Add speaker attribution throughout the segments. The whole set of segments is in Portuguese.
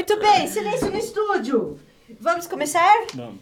Speaker 1: Muito bem, silêncio no estúdio. Vamos começar?
Speaker 2: Vamos.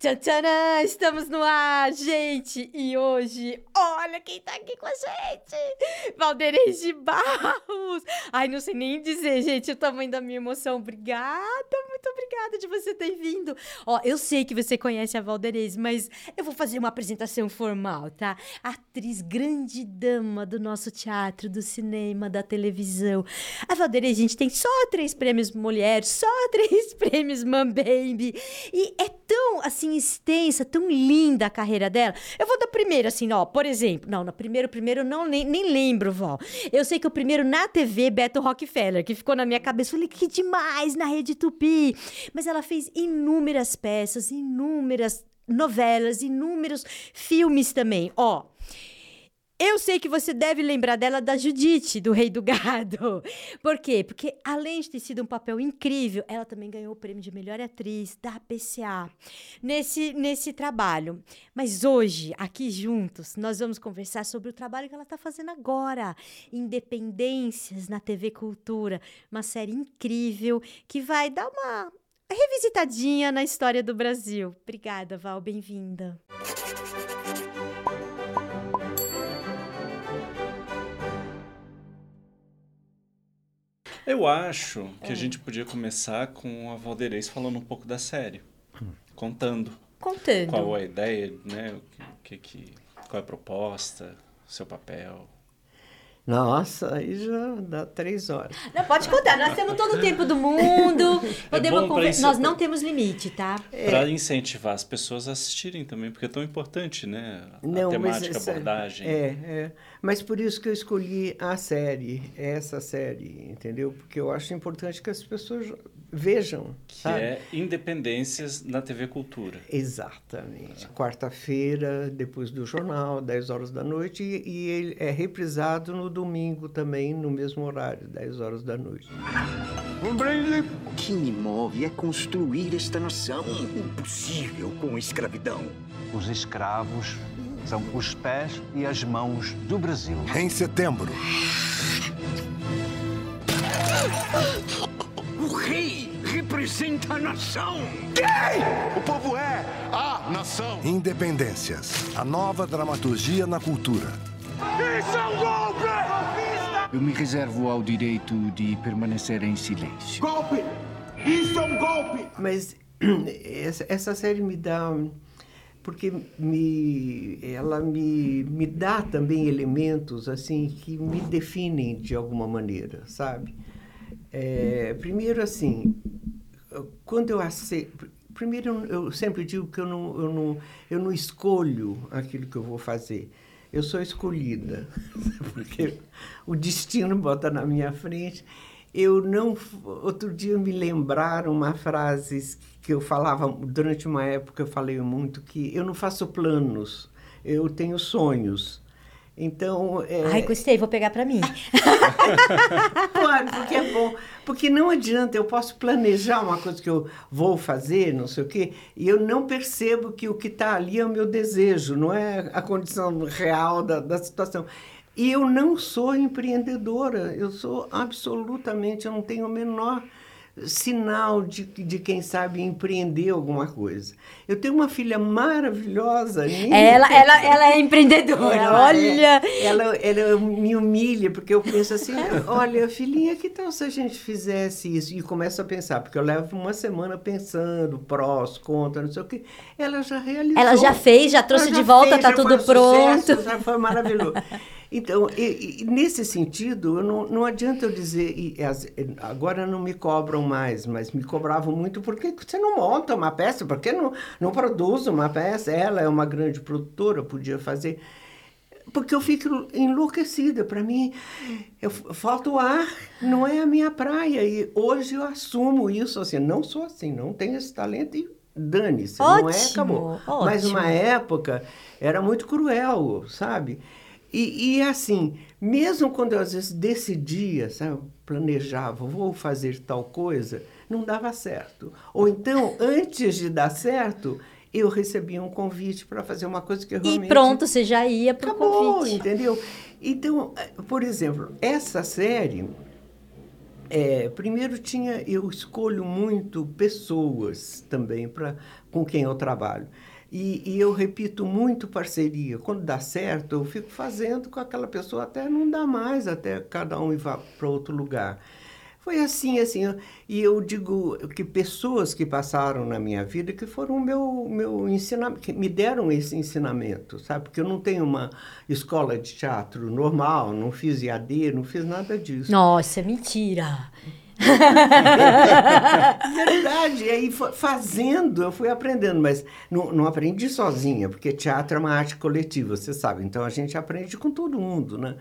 Speaker 1: Tchan, estamos no ar, gente! E hoje, olha quem tá aqui com a gente! Valdeirês de Barros! Ai, não sei nem dizer, gente, o tamanho da minha emoção. Obrigada, muito obrigada de você ter vindo. Ó, eu sei que você conhece a Valdeirês, mas eu vou fazer uma apresentação formal, tá? Atriz grande dama do nosso teatro, do cinema, da televisão. A Valdeirês, gente, tem só três prêmios mulher, só três prêmios Mambembe. E é tão, assim, extensa, tão linda a carreira dela. Eu vou dar primeiro, assim, ó, por exemplo. Não, no primeiro, primeiro, não nem, nem lembro, Val. Eu sei que o primeiro na TV, Beto Rockefeller, que ficou na minha cabeça. Falei, que demais na Rede Tupi. Mas ela fez inúmeras peças, inúmeras novelas, inúmeros filmes também. Ó, eu sei que você deve lembrar dela da Judite, do Rei do Gado. Por quê? Porque além de ter sido um papel incrível, ela também ganhou o prêmio de melhor atriz da PCA nesse, nesse trabalho. Mas hoje, aqui juntos, nós vamos conversar sobre o trabalho que ela está fazendo agora. Independências na TV Cultura. Uma série incrível que vai dar uma revisitadinha na história do Brasil. Obrigada, Val. Bem-vinda.
Speaker 2: Eu acho que a gente podia começar com a Valdeirês falando um pouco da série. Contando.
Speaker 1: Contando.
Speaker 2: Qual a ideia, né? O que, que, qual é a proposta, seu papel.
Speaker 3: Nossa, aí já dá três horas.
Speaker 1: Não, pode contar, nós temos todo o tempo do mundo. Podemos
Speaker 2: bom pra
Speaker 1: conver-
Speaker 2: isso-
Speaker 1: Nós não temos limite, tá?
Speaker 2: Para incentivar as pessoas a assistirem também, porque é tão importante, né? A temática, a
Speaker 3: essa-
Speaker 2: abordagem.
Speaker 3: É, é. Mas por isso que eu escolhi a série, essa série, entendeu? Porque eu acho importante que as pessoas vejam.
Speaker 2: Que
Speaker 3: sabe?
Speaker 2: é Independências na TV Cultura.
Speaker 3: Exatamente. Quarta-feira, depois do jornal, 10 horas da noite, e, e ele é reprisado no domingo também, no mesmo horário, 10 horas da noite.
Speaker 4: O que me move é construir esta nação. Impossível com a escravidão.
Speaker 5: Os escravos são os pés e as mãos do Brasil.
Speaker 6: Em setembro,
Speaker 4: O rei representa a nação.
Speaker 6: o povo é a nação. Independências, a nova dramaturgia na cultura.
Speaker 7: Eu me reservo ao direito de permanecer em silêncio.
Speaker 3: Mas essa, essa série me dá. Porque me, ela me, me dá também elementos assim que me definem de alguma maneira, sabe? É, primeiro, assim, quando eu aceito. Primeiro, eu, sempre digo que eu não, eu, não, eu não escolho aquilo que eu vou fazer. Eu sou escolhida, porque o destino bota na minha frente. Eu não. Outro dia me lembraram uma frase que eu falava, durante uma época eu falei muito, que eu não faço planos, eu tenho sonhos. Então. É,
Speaker 1: Ai, gostei, vou pegar pra mim.
Speaker 3: Claro, porque é bom. Porque não adianta, eu posso planejar uma coisa que eu vou fazer, não sei o quê, e eu não percebo que o que está ali é o meu desejo, não é a condição real da, da situação. E eu não sou empreendedora, eu sou absolutamente, eu não tenho o menor sinal de, de quem sabe empreender alguma coisa. Eu tenho uma filha maravilhosa.
Speaker 1: Ela, ela, ela é empreendedora,
Speaker 3: ela
Speaker 1: olha.
Speaker 3: é- ela, ela me humilha, porque eu penso assim, olha, filhinha, que tal se a gente fizesse isso? E começo a pensar, porque eu levo uma semana pensando, prós, contras, não sei o quê. Ela já realizou.
Speaker 1: Ela já fez, já trouxe
Speaker 3: Ela
Speaker 1: de volta,
Speaker 3: fez,
Speaker 1: tá
Speaker 3: já
Speaker 1: tudo
Speaker 3: um sucesso,
Speaker 1: pronto.
Speaker 3: já foi maravilhoso. Então, e- e nesse sentido, não, não adianta eu dizer, e as- agora não me cobram mais, mas me cobravam muito, por que você não monta uma peça? Por que não, não produz uma peça? Ela é uma grande produtora, podia fazer. Porque eu fico enlouquecida. Para mim, eu, falta o ar, não é a minha praia. E hoje eu assumo isso, assim, não sou assim, não tenho esse talento e dane-se, não é,
Speaker 1: Ótimo,
Speaker 3: acabou. Mas
Speaker 1: ótimo.
Speaker 3: uma época era muito cruel, sabe? E, e assim, mesmo quando eu às vezes decidia, sabe, planejava, vou fazer tal coisa, não dava certo. Ou então, antes de dar certo, eu recebia um convite para fazer uma coisa que eu
Speaker 1: E
Speaker 3: realmente...
Speaker 1: pronto, você já ia pro
Speaker 3: Acabou,
Speaker 1: convite.
Speaker 3: entendeu? Então, por exemplo, essa série É, primeiro tinha, eu escolho muito pessoas também para com quem eu trabalho. E, e, eu repito muito parceria. Quando dá certo, eu fico fazendo com aquela pessoa até não dá mais, até cada um ir para outro lugar. Foi assim, assim. E eu digo que pessoas que passaram na minha vida que foram meu, meu ensinamento, que me deram esse ensinamento, sabe? Porque eu não tenho uma escola de teatro normal, não fiz IAD, não fiz nada disso.
Speaker 1: Nossa, mentira!
Speaker 3: Verdade, e aí fazendo eu fui aprendendo, mas não, não aprendi sozinha, porque teatro é uma arte coletiva, você sabe, então a gente aprende com todo mundo, né?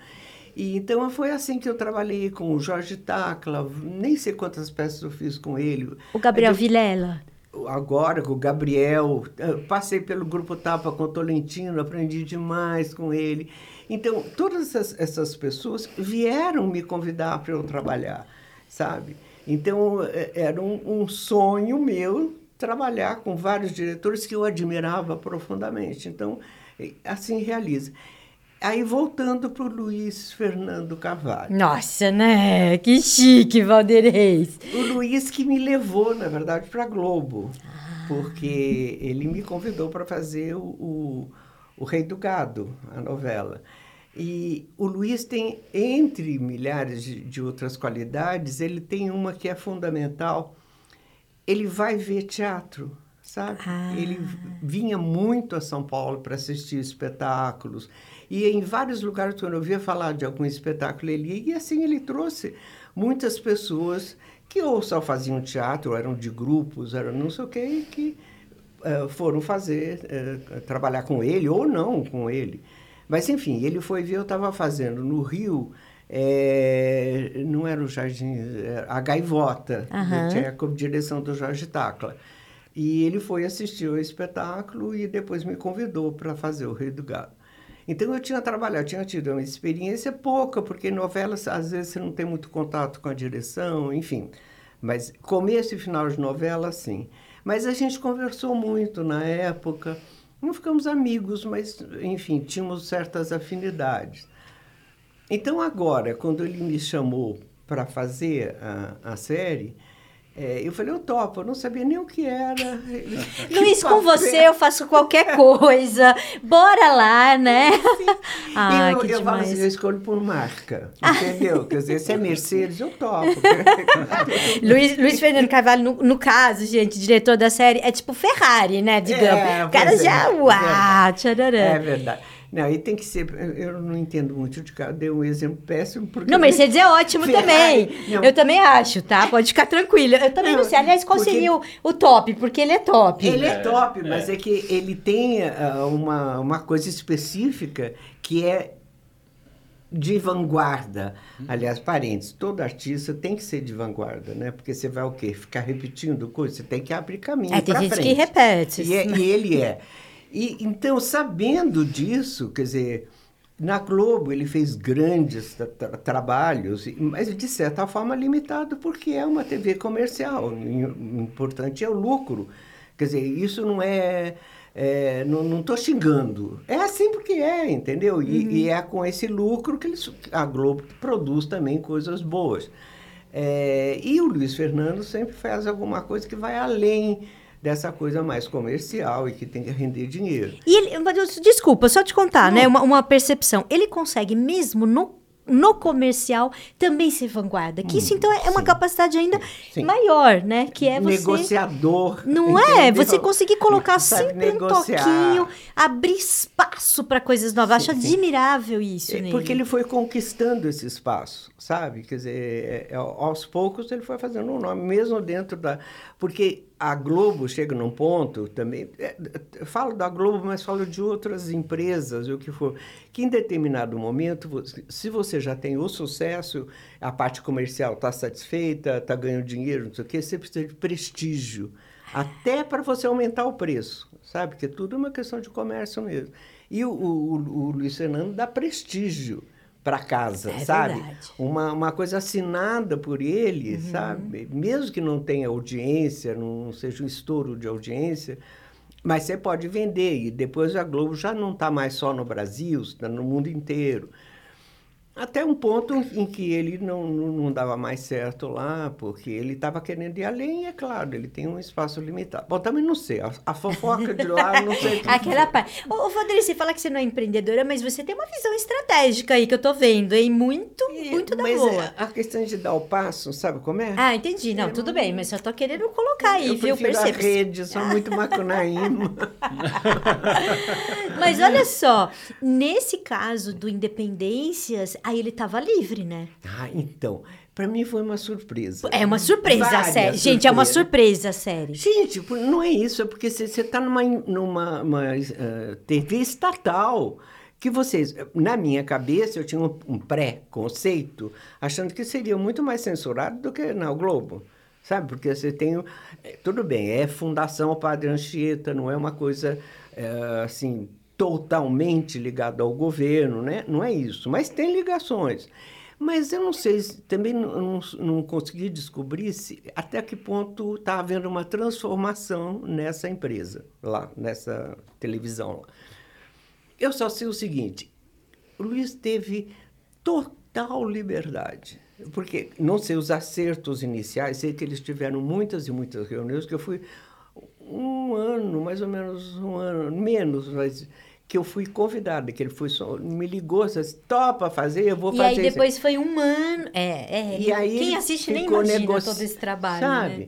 Speaker 3: E, então foi assim que eu trabalhei com o Jorge Tacla, nem sei quantas peças eu fiz com ele.
Speaker 1: O Gabriel Vilela.
Speaker 3: Agora, com o Gabriel, passei pelo Grupo Tapa com o Tolentino, aprendi demais com ele. Então, todas essas, essas pessoas vieram me convidar para eu trabalhar, sabe? Então, é, era um, um sonho meu trabalhar com vários diretores que eu admirava profundamente. Então, assim realiza. Aí voltando para o Luiz Fernando Carvalho.
Speaker 1: Nossa, né? Que chique, Valdeirês.
Speaker 3: O Luiz que me levou, na verdade, para a Globo. Ah. Porque ele me convidou para fazer o, o, o, Rei do Gado, a novela. E o Luiz tem, entre milhares de, de outras qualidades, ele tem uma que é fundamental. Ele vai ver teatro sabe? Ah. Ele vinha muito a São Paulo para assistir espetáculos. E em vários lugares, quando eu ouvia falar de algum espetáculo, ele ia. E assim ele trouxe muitas pessoas que ou só faziam teatro, ou eram de grupos, eram não sei o quê, e que uh, foram fazer, uh, trabalhar com ele, ou não com ele. Mas, enfim, ele foi ver, eu estava fazendo no Rio, é, não era o Jardim, era a Gaivota, uhum. tinha a direção do Jorge Tacla. E ele foi assistir o espetáculo e depois me convidou para fazer o Rei do Gado. Então eu tinha trabalhado, tinha tido uma experiência pouca, porque novelas às vezes você não tem muito contato com a direção, enfim. Mas começo e final de novela, sim. Mas a gente conversou muito na época, não ficamos amigos, mas enfim, tínhamos certas afinidades. Então agora, quando ele me chamou para fazer a, a série, é, eu falei, eu topo, eu não sabia nem o que era.
Speaker 1: Luiz, com você eu faço qualquer coisa. Bora lá, né?
Speaker 3: ah, eu, que eu, assim, eu escolho por marca, entendeu? Quer dizer, se é Mercedes, eu topo.
Speaker 1: Luiz, Luiz Fernando Carvalho, no, no, caso, gente, diretor da série, é tipo Ferrari, né? Digamos. É, o cara já, é, uau, tchararã.
Speaker 3: É verdade. Não, aí tem que ser. Eu não entendo muito de carro, dei um exemplo péssimo. Porque
Speaker 1: não, Mercedes é ótimo também. Não. Eu também acho, tá? Pode ficar tranquila. Eu também não, não sei. Aliás, qual porque... seria o, o top? Porque ele é top.
Speaker 3: Ele é, top, é. mas é. que ele tem uh, uma, uma coisa específica que é de vanguarda. Aliás, parentes, todo artista tem que ser de vanguarda, né? Porque você vai o quê? Ficar repetindo coisas? Você tem que abrir caminho é,
Speaker 1: tem gente
Speaker 3: frente.
Speaker 1: que repete.
Speaker 3: E, é, e ele é. E, então, sabendo disso, quer dizer, na Globo ele fez grandes tra trabalhos, mas de certa forma limitado, porque é uma TV comercial. O importante é o lucro. Quer dizer, isso não é. é não estou xingando. É assim porque é, entendeu? E, uhum. e, é com esse lucro que eles, a Globo produz também coisas boas. É, e o Luiz Fernando sempre faz alguma coisa que vai além dessa coisa mais comercial e que tem que render dinheiro.
Speaker 1: E ele, desculpa, só te contar, né? Uma, uma percepção. Ele consegue mesmo no no comercial também ser vanguarda. Que isso, hum, então, é uma capacidade ainda sim. maior, né? Que é você...
Speaker 3: Negociador.
Speaker 1: Não é? Você conseguir colocar sempre negociar. um toquinho, abrir espaço para coisas novas. Sim, Acho sim. admirável isso é, nele.
Speaker 3: Porque ele foi conquistando esse espaço, sabe? Quer dizer, é, é, aos poucos ele foi fazendo um nome, mesmo dentro da... Porque a Globo chega num ponto também, é, falo da Globo, mas falo de outras empresas, o que for, que em determinado momento, se você já tem o sucesso, a parte comercial está satisfeita, está ganhando dinheiro, não sei o quê, você precisa de prestígio, até para você aumentar o preço, sabe? Porque tudo é uma questão de comércio mesmo. E o, o, o Luiz Fernando dá prestígio para casa, é sabe? Verdade. Uma, uma coisa assinada por ele, uhum. sabe? Mesmo que não tenha audiência, não seja um estouro de audiência, mas você pode vender. E depois a Globo já não está mais só no Brasil, está no mundo inteiro. Até um ponto em que ele não, não, não dava mais certo lá, porque ele estava querendo ir além, e é claro, ele tem um espaço limitado. Bom, também não sei, a, a fofoca de lá, não sei.
Speaker 1: Aquela parte. Ô, ô Valdir, você fala que você não é empreendedora, mas você tem uma visão estratégica aí que eu tô vendo, hein? Muito, muito da
Speaker 3: mas
Speaker 1: boa.
Speaker 3: é, a questão de dar o passo, sabe como é?
Speaker 1: Ah, entendi. Não, tudo bem, mas só tô querendo colocar aí,
Speaker 3: eu
Speaker 1: viu?
Speaker 3: prefiro a
Speaker 1: Perceba.
Speaker 3: rede, sou muito macunaíma.
Speaker 1: Mas olha só, nesse caso do Independências, aí ele tava livre, né?
Speaker 3: ah, então, para mim foi uma surpresa.
Speaker 1: É uma surpresa a série. Gente, é uma surpresa a série.
Speaker 3: Gente, não é isso, é porque você está numa, numa uma, eh, TV estatal que vocês, na minha cabeça, eu tinha um, um pré-conceito, achando que seria muito mais censurado do que na Globo, sabe? Porque você tem, eh, tudo bem, é Fundação Padre Anchieta, não é uma coisa, eh, assim, totalmente ligada ao governo, né? Não é isso, mas tem ligações. Mas eu não sei, se- também não, não, consegui descobrir se, até que ponto está havendo uma transformação nessa empresa, lá, nessa televisão. Eu só sei o seguinte: o Luiz teve total liberdade. Porque não sei os acertos iniciais, sei que eles tiveram muitas e muitas reuniões, que eu fui um ano, mais ou menos um ano, menos, mas que eu fui convidada, que ele foi só, me ligou, disse, topa fazer, eu vou
Speaker 1: E
Speaker 3: fazer
Speaker 1: aí
Speaker 3: isso."
Speaker 1: depois foi um ano. É, é.
Speaker 3: E aí
Speaker 1: quem assiste nem imagina
Speaker 3: negoci-
Speaker 1: todo esse trabalho,
Speaker 3: sabe?
Speaker 1: né?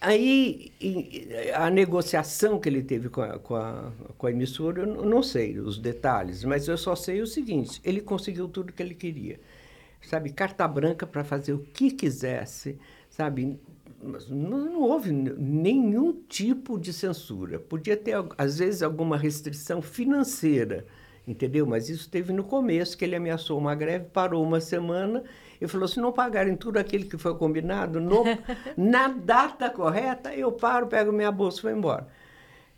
Speaker 3: Aí e- a negociação que ele teve com a, com, a, com a emissora, eu não- não sei os detalhes, mas eu só sei o seguinte: ele conseguiu tudo que ele queria. Sabe, carta branca para fazer o que quisesse, sabe? Mas Não, houve nenhum tipo de censura. Podia ter, às vezes, alguma restrição financeira, entendeu? Mas isso teve no começo, que ele ameaçou uma greve, parou uma semana e falou: se não pagarem tudo aquilo que foi combinado, no- na data correta, eu paro, pego minha bolsa e vou embora.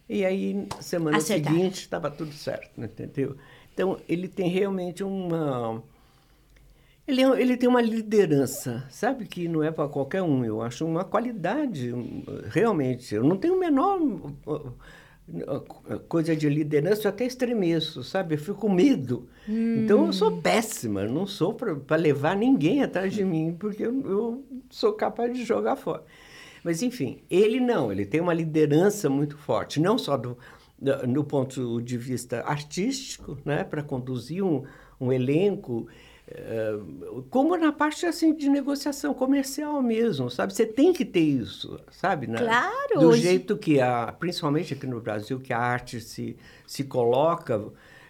Speaker 3: E aí, semana
Speaker 1: Acertaram.
Speaker 3: seguinte, estava tudo certo, entendeu? Então, ele tem realmente uma. Ele, é- ele tem uma liderança, sabe? Que não é para qualquer um. Eu acho uma qualidade, realmente. Eu não tenho o menor coisa de liderança, eu até estremeço, sabe? Eu fico com medo. Então, eu sou péssima. Não sou para levar ninguém atrás de mim, porque eu, eu sou capaz de jogar fora. Mas, enfim, ele não. Ele tem uma liderança muito forte, não só do, da- no ponto de vista artístico, né? Para conduzir um, um elenco como na parte assim de negociação comercial mesmo, sabe? Você tem que ter isso, sabe? Na-
Speaker 1: Claro,
Speaker 3: Do
Speaker 1: hoje-
Speaker 3: jeito que a, principalmente aqui no Brasil, que a arte se, se coloca,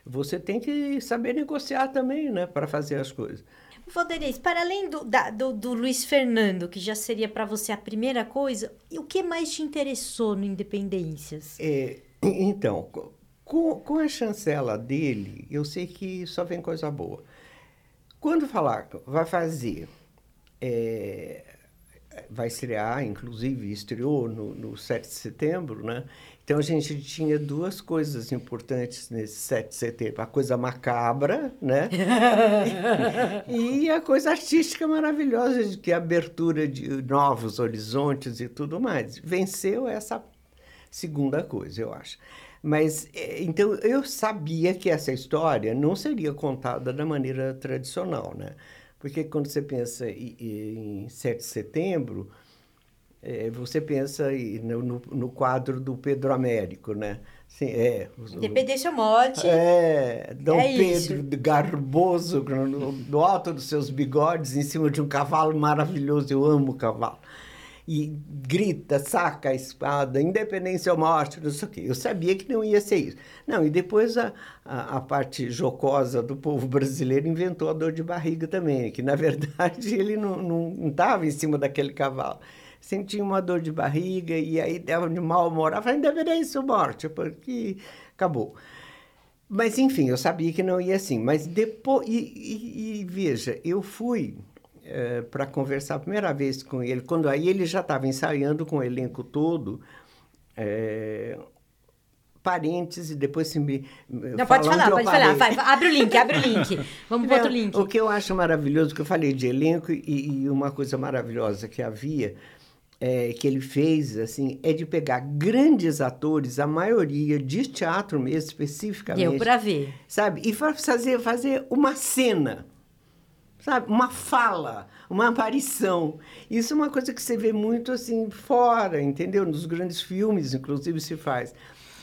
Speaker 3: você tem que saber negociar também, né? Para fazer as coisas.
Speaker 1: Valdeirês, para além do, da- do, do Luiz Fernando, que já seria para você a primeira coisa, o que mais te interessou no Independências?
Speaker 3: É, então, co- com, com a chancela dele, eu sei que só vem coisa boa. Quando falar, vai fazer, é, vai estrear, inclusive estreou no, no 7 de setembro, né? Então a gente tinha duas coisas importantes nesse 7 de setembro: a coisa macabra, né? e a coisa artística maravilhosa, de que é a abertura de novos horizontes e tudo mais. Venceu essa segunda coisa, eu acho. Mas, eh, então, eu sabia que essa história não seria contada da maneira tradicional, né? Porque quando você pensa em, em 7 de setembro, eh, você pensa no, no, quadro do Pedro Américo, né? Sim, é, o-
Speaker 1: Independência ou morte?
Speaker 3: é, Dom
Speaker 1: É isso.
Speaker 3: Pedro garboso, no, no alto dos seus bigodes, em cima de um cavalo maravilhoso. Eu amo cavalo. E grita, saca a espada, independência ou morte, não sei o quê. Eu sabia que não ia ser isso. Não, e depois a, a, a parte jocosa do povo brasileiro inventou a dor de barriga também, que na verdade ele não estava em cima daquele cavalo. Sentia uma dor de barriga e aí dava de mal humor. Falei, independência ou morte, porque acabou. Mas, enfim, eu sabia que não ia assim. Mas depois. E, e- e, veja, eu fui para conversar a primeira vez com ele, quando aí ele já estava ensaiando com o elenco todo. eh, parentes e depois se me.
Speaker 1: Não, pode falar, pode falar.
Speaker 3: parei.
Speaker 1: Vai, abre o link, abre o link. Vamos para outro link.
Speaker 3: O que eu acho maravilhoso, que eu falei de elenco, e, e uma coisa maravilhosa que havia, é, que ele fez, assim, é de pegar grandes atores, a maioria de teatro mesmo, especificamente.
Speaker 1: Deu para ver.
Speaker 3: Sabe? E fa- fazer, fazer uma cena. Sabe? Uma fala, uma aparição. Isso é uma coisa que você vê muito assim fora, entendeu? Nos grandes filmes, inclusive, se faz.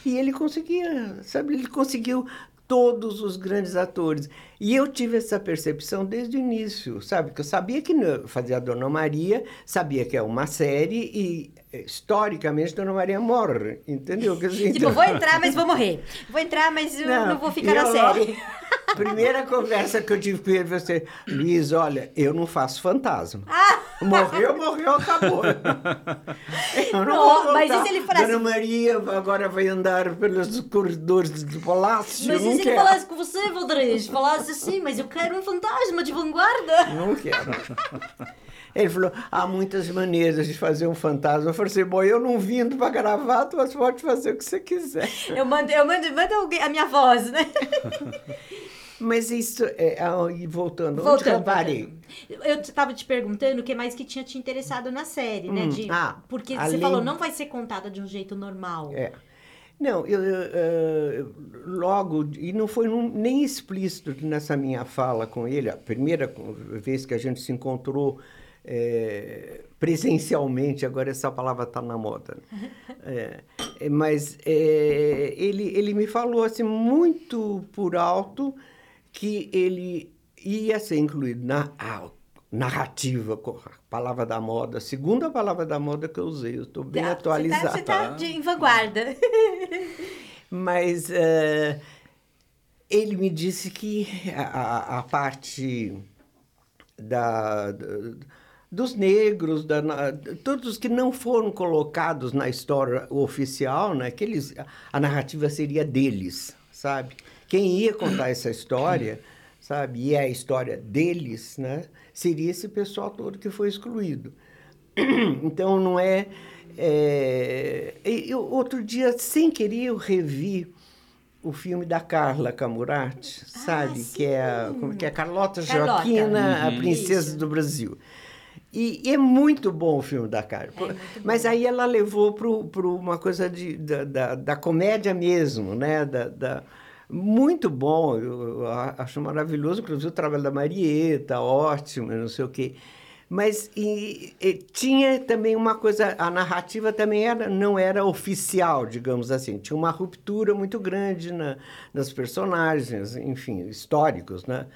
Speaker 3: E ele conseguia, sabe? Ele conseguiu todos os grandes atores. E eu tive essa percepção desde o início, sabe? Que eu sabia que fazia Dona Maria, sabia que é uma série e historicamente Dona Maria morre, entendeu?
Speaker 1: Dizer, tipo, então... vou entrar, mas vou morrer. Vou entrar, mas eu não, não vou ficar na série.
Speaker 3: Primeira conversa que eu tive com ele, você, Luiz, olha, eu não faço fantasma. Ah! Morreu, morreu, acabou. Eu não, não vou mas se ele falasse... Dona Maria agora vai andar pelos corredores do palácio.
Speaker 1: Mas e se ele falasse com você, Valdres? Falasse assim, mas eu quero um fantasma de vanguarda.
Speaker 3: Não quero. Ele falou, há muitas maneiras de fazer um fantasma. Eu falei assim, bom, eu não vindo para gravata, mas pode fazer o que você quiser.
Speaker 1: Eu mando, eu mando, mando a minha voz, né?
Speaker 3: Mas isso, é, voltando, voltando, onde eu parei?
Speaker 1: Eu estava te perguntando o que mais que tinha te interessado na série, né? Hum, de, ah, porque além... você falou, não vai ser contada de um jeito normal.
Speaker 3: É. Não, eu, eu, logo, e não foi nem explícito nessa minha fala com ele, a primeira vez que a gente se encontrou é, presencialmente, agora essa palavra está na moda. É, é, mas é, ele, ele me falou assim, muito por alto que ele ia ser incluído na narrativa, palavra da moda, segunda palavra da moda que eu usei, eu estou bem tá, atualizada. Você
Speaker 1: está tá em vanguarda.
Speaker 3: Mas uh, ele me disse que a, a parte da, da dos negros, da, todos que não foram colocados na história oficial, né, que eles, a narrativa seria deles, sabe? Quem ia contar essa história, sabe, e é a história deles, né, seria esse pessoal todo que foi excluído. Então, não é... é eu, outro dia, sem querer, eu revi o filme da Carla Camurati, ah, sabe? Que é, a, que é a Carlota, Carlota. Joaquina, uhum. a princesa Isso. do Brasil. E, e, é muito bom o filme da Carla. É Mas aí ela levou para uma coisa de, da, da, da, comédia mesmo, né? Da, da, muito bom, eu acho maravilhoso, inclusive o trabalho da Marieta, ótimo, não sei o quê. Mas e, e, tinha também uma coisa, a narrativa também era, não era oficial, digamos assim. Tinha uma ruptura muito grande na, nas personagens, enfim, históricos, né?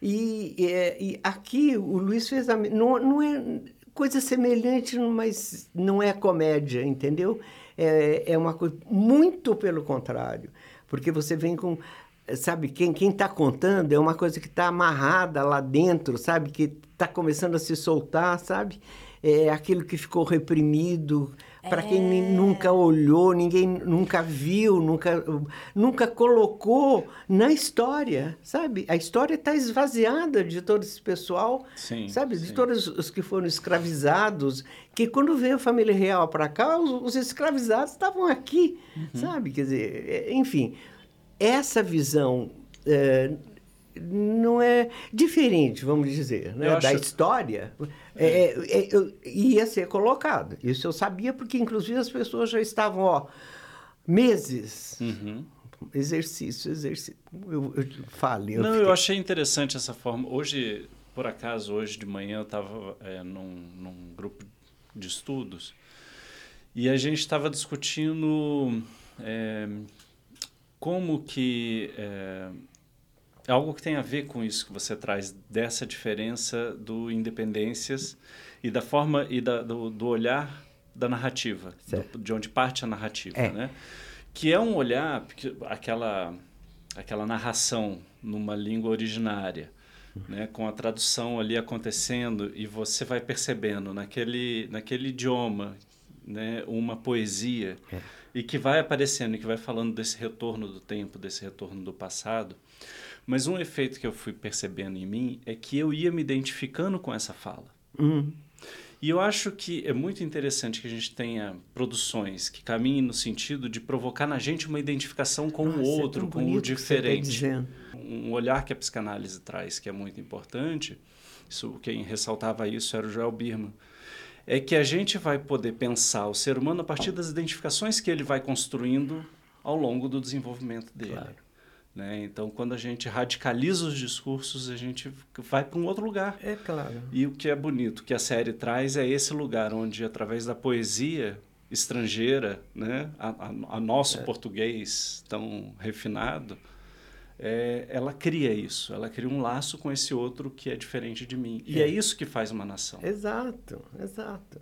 Speaker 3: E, e, e aqui o Luiz fez a. Não, não é coisa semelhante, mas não é comédia, entendeu? É, é uma coisa muito pelo contrário, porque você vem com sabe, quem quem está contando é uma coisa que está amarrada lá dentro, sabe, que está começando a se soltar, sabe? É aquilo que ficou reprimido, para quem é. nunca olhou, ninguém nunca viu, nunca, nunca colocou na história, sabe? A história está esvaziada de todo esse pessoal, sim, sabe? Sim. De todos os que foram escravizados, que quando veio a família real para cá, os, os, escravizados estavam aqui, uhum. sabe? Quer dizer, é, enfim, essa visão é, não é diferente, vamos dizer, né? da história, é, é, é, ia ser colocado. Isso eu sabia, porque inclusive as pessoas já estavam, ó, meses. Uhum. Exercício, exercício. Eu, eu falei.
Speaker 2: Eu não, fiquei... eu achei interessante essa forma. Hoje, por acaso, hoje de manhã eu estava é, num, num grupo de estudos e a gente estava discutindo é, como que é algo que tem a ver com isso que você traz, dessa diferença do Independências e da forma e da, do, do olhar da narrativa, do, de onde parte a narrativa, é. né? Que é um olhar, aquela, aquela narração numa língua originária, né? com a tradução ali acontecendo e você vai percebendo naquele, naquele idioma né? uma poesia é. e que vai aparecendo e que vai falando desse retorno do tempo, desse retorno do passado mas um efeito que eu fui percebendo em mim é que eu ia me identificando com essa fala. Uhum. E eu acho que é muito interessante que a gente tenha produções que caminhem no sentido de provocar na gente uma identificação com Nossa, o é outro, é com o tá diferente. Tá um olhar que a psicanálise traz, que é muito importante, isso, quem ressaltava isso era o Joel Birman, é que a gente vai poder pensar o ser humano a partir das identificações que ele vai construindo ao longo do desenvolvimento dele. Claro. Né? Então, quando a gente radicaliza os discursos, a gente vai para um outro lugar.
Speaker 3: É claro.
Speaker 2: E o que é bonito, que a série traz é esse lugar onde, através da poesia estrangeira, né, a, a, a nosso é. português tão refinado, é, ela cria isso, ela cria um laço com esse outro que é diferente de mim. E é, é isso que faz uma nação.
Speaker 3: Exato, exato.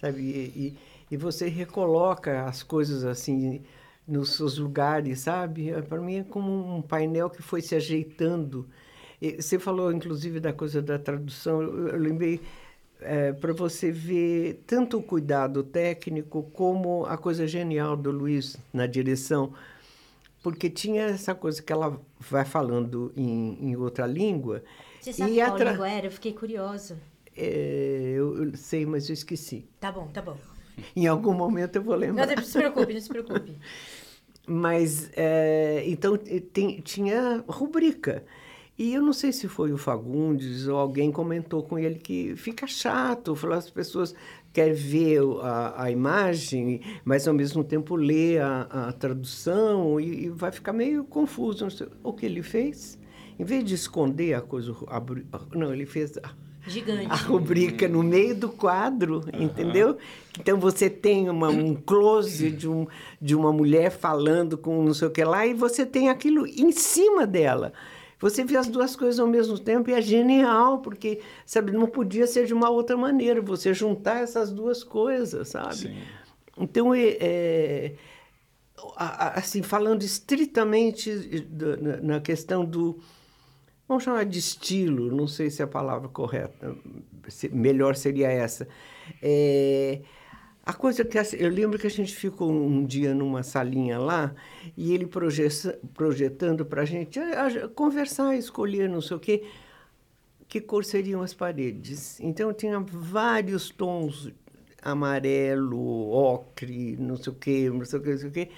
Speaker 3: Sabe, e, e, e você recoloca as coisas assim nos seus lugares, sabe? É, Para mim é como um painel que foi se ajeitando. E você falou, inclusive, da coisa da tradução. Eu, eu lembrei é, para você ver tanto o cuidado técnico como a coisa genial do Luiz na direção, porque tinha essa coisa que ela vai falando em, em outra língua.
Speaker 1: Você sabe e qual tra... língua era? Eu fiquei curiosa.
Speaker 3: É, eu, eu sei, mas eu esqueci.
Speaker 1: Tá bom, tá bom.
Speaker 3: Em algum momento eu vou lembrar.
Speaker 1: Não, não se preocupe, não se preocupe.
Speaker 3: Mas, é, então, tem, tinha rubrica. E eu não sei se foi o Fagundes ou alguém comentou com ele que fica chato, falou as pessoas querem ver a, a imagem, mas ao mesmo tempo ler a, a tradução e, e, vai ficar meio confuso. O que ele fez? Em vez de esconder a coisa, a, não, ele fez
Speaker 1: Gigante. A
Speaker 3: rubrica no meio do quadro, uhum. entendeu? Então você tem uma, um close de, um, de uma mulher falando com não sei o que lá e você tem aquilo em cima dela. Você vê as duas coisas ao mesmo tempo e é genial, porque sabe, não podia ser de uma outra maneira, você juntar essas duas coisas, sabe? Sim. Então, é, é, assim, falando estritamente na questão do, vamos chamar de estilo, não sei se é a palavra correta, melhor seria essa. É, a coisa que eu lembro que a gente ficou um dia numa salinha lá e ele projeta, projetando para a gente conversar, escolher, não sei o quê, que cor seriam as paredes. Então tinha vários tons amarelo, ocre, não sei o quê, não sei o quê, não sei o quê.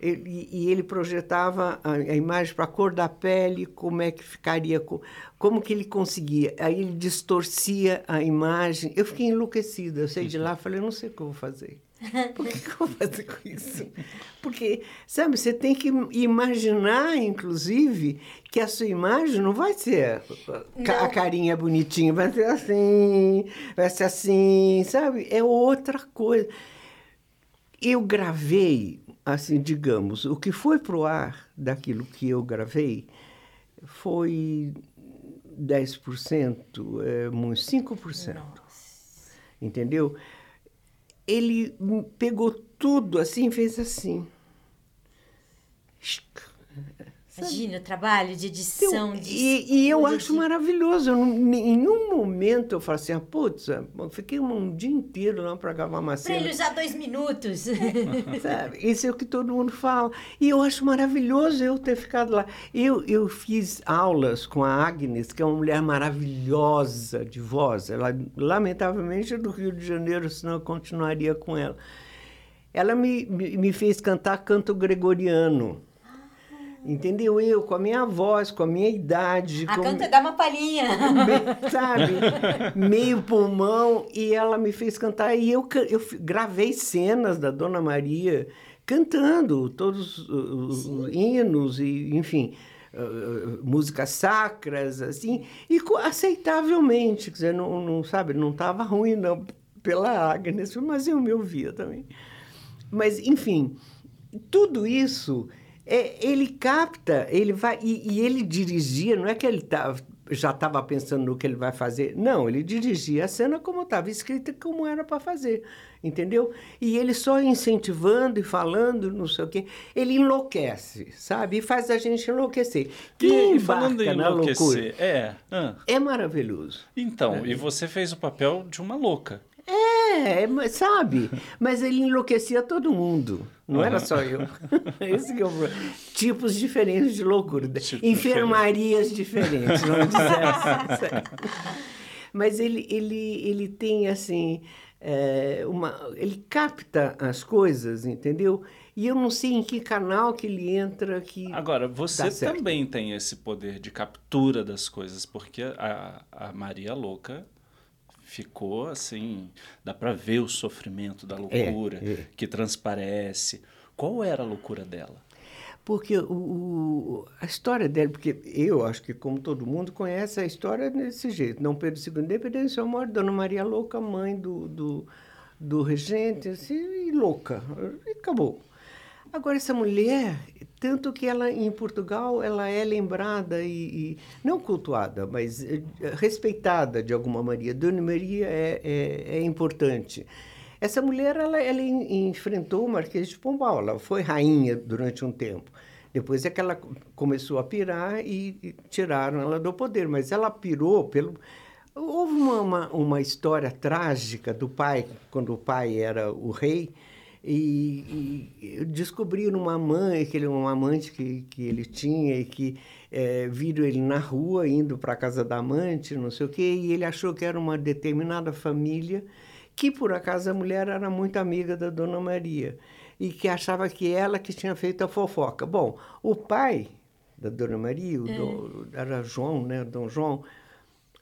Speaker 3: Ele, e ele projetava a, a imagem para a cor da pele, como é que ficaria, como que ele conseguia. Aí ele distorcia a imagem. Eu fiquei enlouquecida. Eu saí de lá e falei, não sei o que eu vou fazer. Por que, que eu vou fazer com isso? Porque, sabe, você tem que imaginar, inclusive, que a sua imagem não vai ser não. a carinha bonitinha, vai ser assim, vai ser assim, sabe? É outra coisa. Eu gravei assim, digamos, o que foi para o ar daquilo que eu gravei foi 10%, é, 5%. Nossa. Entendeu? Ele pegou tudo assim, fez assim.
Speaker 1: Imagina o trabalho de edição.
Speaker 3: de e, e, eu acho de... maravilhoso. Eu, em nenhum momento eu falo assim, ah, putz, eu fiquei um dia inteiro lá para gravar uma cena.
Speaker 1: Para ele usar dois minutos.
Speaker 3: Sabe? Isso é o que todo mundo fala. E eu acho maravilhoso eu ter ficado lá. Eu, eu fiz aulas com a Agnes, que é uma mulher maravilhosa de voz. Ela, lamentavelmente, é do Rio de Janeiro, senão eu continuaria com ela. Ela me, me fez cantar canto gregoriano. Entendeu? Eu, com a minha voz, com a minha idade.
Speaker 1: A
Speaker 3: com...
Speaker 1: canta dá uma palhinha.
Speaker 3: Sabe? Meio pulmão. E ela me fez cantar. E eu, eu gravei cenas da Dona Maria cantando todos os Sim. hinos e, enfim, uh, músicas sacras, assim. E aceitavelmente. Quer dizer, não, não sabe, não estava ruim, não, pela Agnes, mas eu me ouvia também. Mas, enfim, tudo isso é, ele capta, ele vai e, e, ele dirigia, não é que ele tá, já estava pensando no que ele vai fazer, não, ele dirigia a cena como estava escrita, como era para fazer, entendeu? E ele só incentivando e falando, não sei o quê, ele enlouquece, sabe? E faz a gente enlouquecer.
Speaker 2: Quem e, falando em enlouquecer, é,
Speaker 3: ah. é maravilhoso.
Speaker 2: Então, é. e você fez o papel de uma louca.
Speaker 3: É, sabe? Mas ele enlouquecia todo mundo. Não uhum. era só eu. Esse que é o Tipos diferentes de loucura. Tipo Enfermarias diferentes, vamos dizer assim. Mas ele, ele, ele tem, assim, é, uma, ele capta as coisas, entendeu? E eu não sei em que canal que ele entra que
Speaker 2: Agora, você também tem esse poder de captura das coisas, porque a, a Maria Louca ficou assim, dá para ver o sofrimento da loucura é, é. que transparece. Qual era a loucura dela?
Speaker 3: porque o, o, a história dela, porque eu acho que, como todo mundo, conhece a história desse jeito. Dom Pedro II, independência ou morte, Dona Maria Louca, mãe do, do, do regente, assim, e louca. E acabou. Agora, essa mulher, tanto que ela, em Portugal, ela é lembrada e, e não cultuada, mas é, respeitada de alguma maneira. Dona Maria é, é, é importante. Essa mulher, ela, ela enfrentou o Marquês de Pombal, ela foi rainha durante um tempo. Depois é que ela começou a pirar e, e tiraram ela do poder, mas ela pirou pelo... Houve uma, uma, uma, história trágica do pai, quando o pai era o rei, e, e uma mãe, aquele um amante que, que ele tinha e que é, viram ele na rua indo para a casa da amante, não sei o quê, e ele achou que era uma determinada família que por acaso a mulher era muito amiga da Dona Maria e que achava que ela que tinha feito a fofoca. Bom, o pai da Dona Maria, é. Dom, era João, né, Dom João,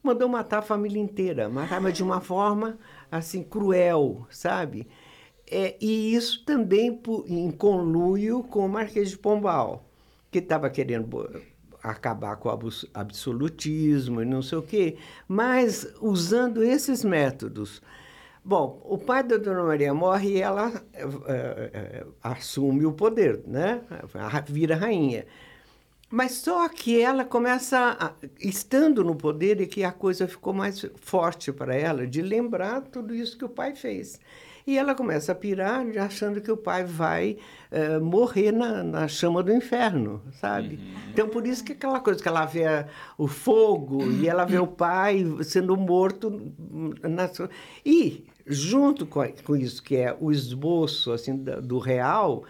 Speaker 3: mandou matar a família inteira, matava de uma forma assim cruel, sabe? É, e isso também em conluio com o Marquês de Pombal, que estava querendo acabar com o absolutismo e não sei o quê, mas usando esses métodos. Bom, o pai da Dona Maria morre e ela é, é, assume o poder, né? Vira rainha. Mas só que ela começa, a, estando no poder, e que a coisa ficou mais forte para ela, de lembrar tudo isso que o pai fez. E ela começa a pirar, achando que o pai vai uh, morrer na, na, chama do inferno, sabe? Uhum. Então, por isso que aquela coisa que ela vê o fogo e ela vê o pai sendo morto. Na... E junto com, com isso, que é o esboço assim, do real,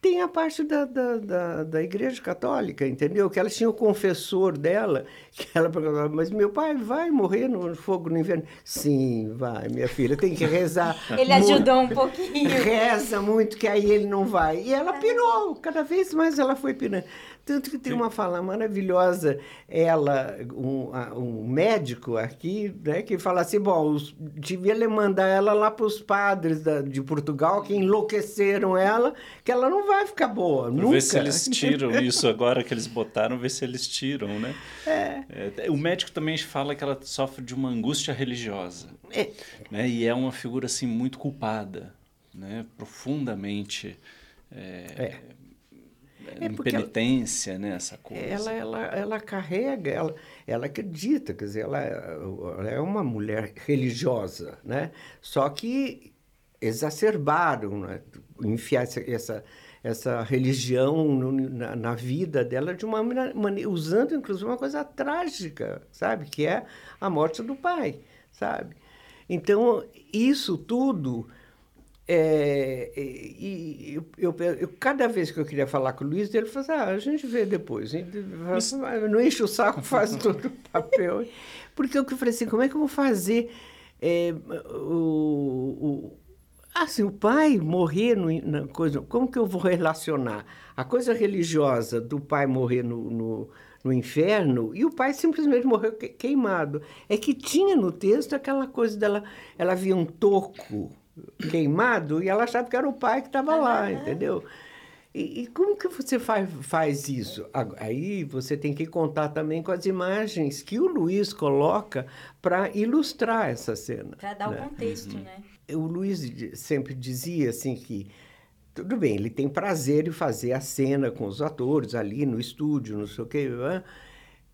Speaker 3: tem a parte da, da, da, da, Igreja Católica, entendeu? Que ela tinha o confessor dela, que ela perguntava, mas meu pai vai morrer no fogo no inverno? Sim, vai, minha filha, tem que rezar.
Speaker 1: ele muito, ajudou um pouquinho.
Speaker 3: Reza muito, que aí ele não vai. E ela pirou, cada vez mais ela foi pirando. Tanto que tem uma fala maravilhosa, ela, um, um médico aqui, né, que fala assim, bom, devia mandar ela lá para os padres da, de Portugal, que enlouqueceram ela, que ela não vai ficar boa, nunca.
Speaker 2: Ver se eles tiram isso agora que eles botaram, ver se eles tiram, né? É. é. o médico também fala que ela sofre de uma angústia religiosa, é. né? E é uma figura, assim, muito culpada, né? Profundamente... É, é impenitência, ela, né, essa coisa.
Speaker 3: Ela, ela, ela carrega, ela, ela acredita, quer dizer, ela, ela é uma mulher religiosa, né? Só que exacerbaram, né? enfiar essa, essa, essa religião no, na, na, vida dela de uma maneira, usando inclusive uma coisa trágica, sabe? Que é a morte do pai, sabe? Então, isso tudo é, e eu, eu, eu, cada vez que eu queria falar com o Luiz, ele falou assim, ah, a gente vê depois. Mas... Não enche o saco, faz todo o papel. Porque eu falei assim, como é que eu vou fazer é, o, o, assim, o pai morrer no, na coisa... Como que eu vou relacionar a coisa religiosa do pai morrer no, no, no inferno e o pai simplesmente morreu queimado? É que tinha no texto aquela coisa dela... Ela via um toco queimado e ela achava que era o pai que estava lá, entendeu? E, e, como que você faz, faz isso? Aí você tem que contar também com as imagens que o Luiz coloca para ilustrar essa cena.
Speaker 1: Para dar né? o contexto, uhum. né?
Speaker 3: O Luiz sempre dizia assim que tudo bem, ele tem prazer em fazer a cena com os atores ali no estúdio, não sei o quê,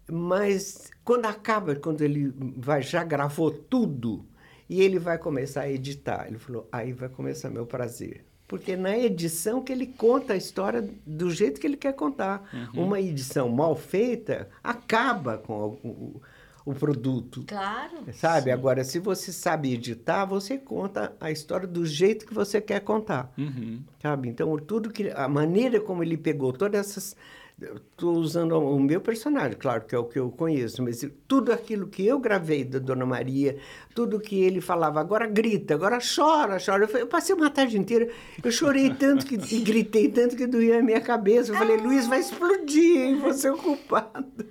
Speaker 3: mas quando acaba, quando ele vai, já gravou tudo, e ele vai começar a editar. Ele falou: aí vai começar meu prazer. Porque na edição que ele conta a história do jeito que ele quer contar. Uhum. Uma edição mal feita acaba com o, o, o produto.
Speaker 1: Claro.
Speaker 3: Sabe? Sim. Agora, se você sabe editar, você conta a história do jeito que você quer contar. Uhum. Sabe? Então, tudo que. A maneira como ele pegou todas essas Estou usando o meu personagem, claro que é o que eu conheço, mas tudo aquilo que eu gravei da Dona Maria, tudo que ele falava, agora grita, agora chora, chora. Eu, passei uma tarde inteira, eu chorei tanto que, e gritei tanto que doía a minha cabeça. Eu falei, Luiz, vai explodir, hein? Você é o culpado.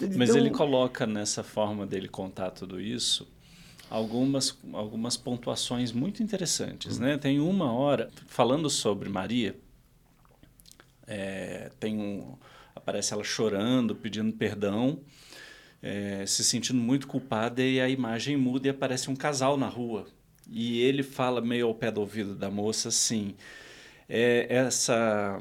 Speaker 2: Mas então... ele coloca nessa forma dele contar tudo isso algumas, algumas pontuações muito interessantes, né? Tem uma hora falando sobre Maria, É, tem um, aparece ela chorando, pedindo perdão, é, se sentindo muito culpada e a imagem muda e aparece um casal na rua. E ele fala meio ao pé do ouvido da moça assim, é, essa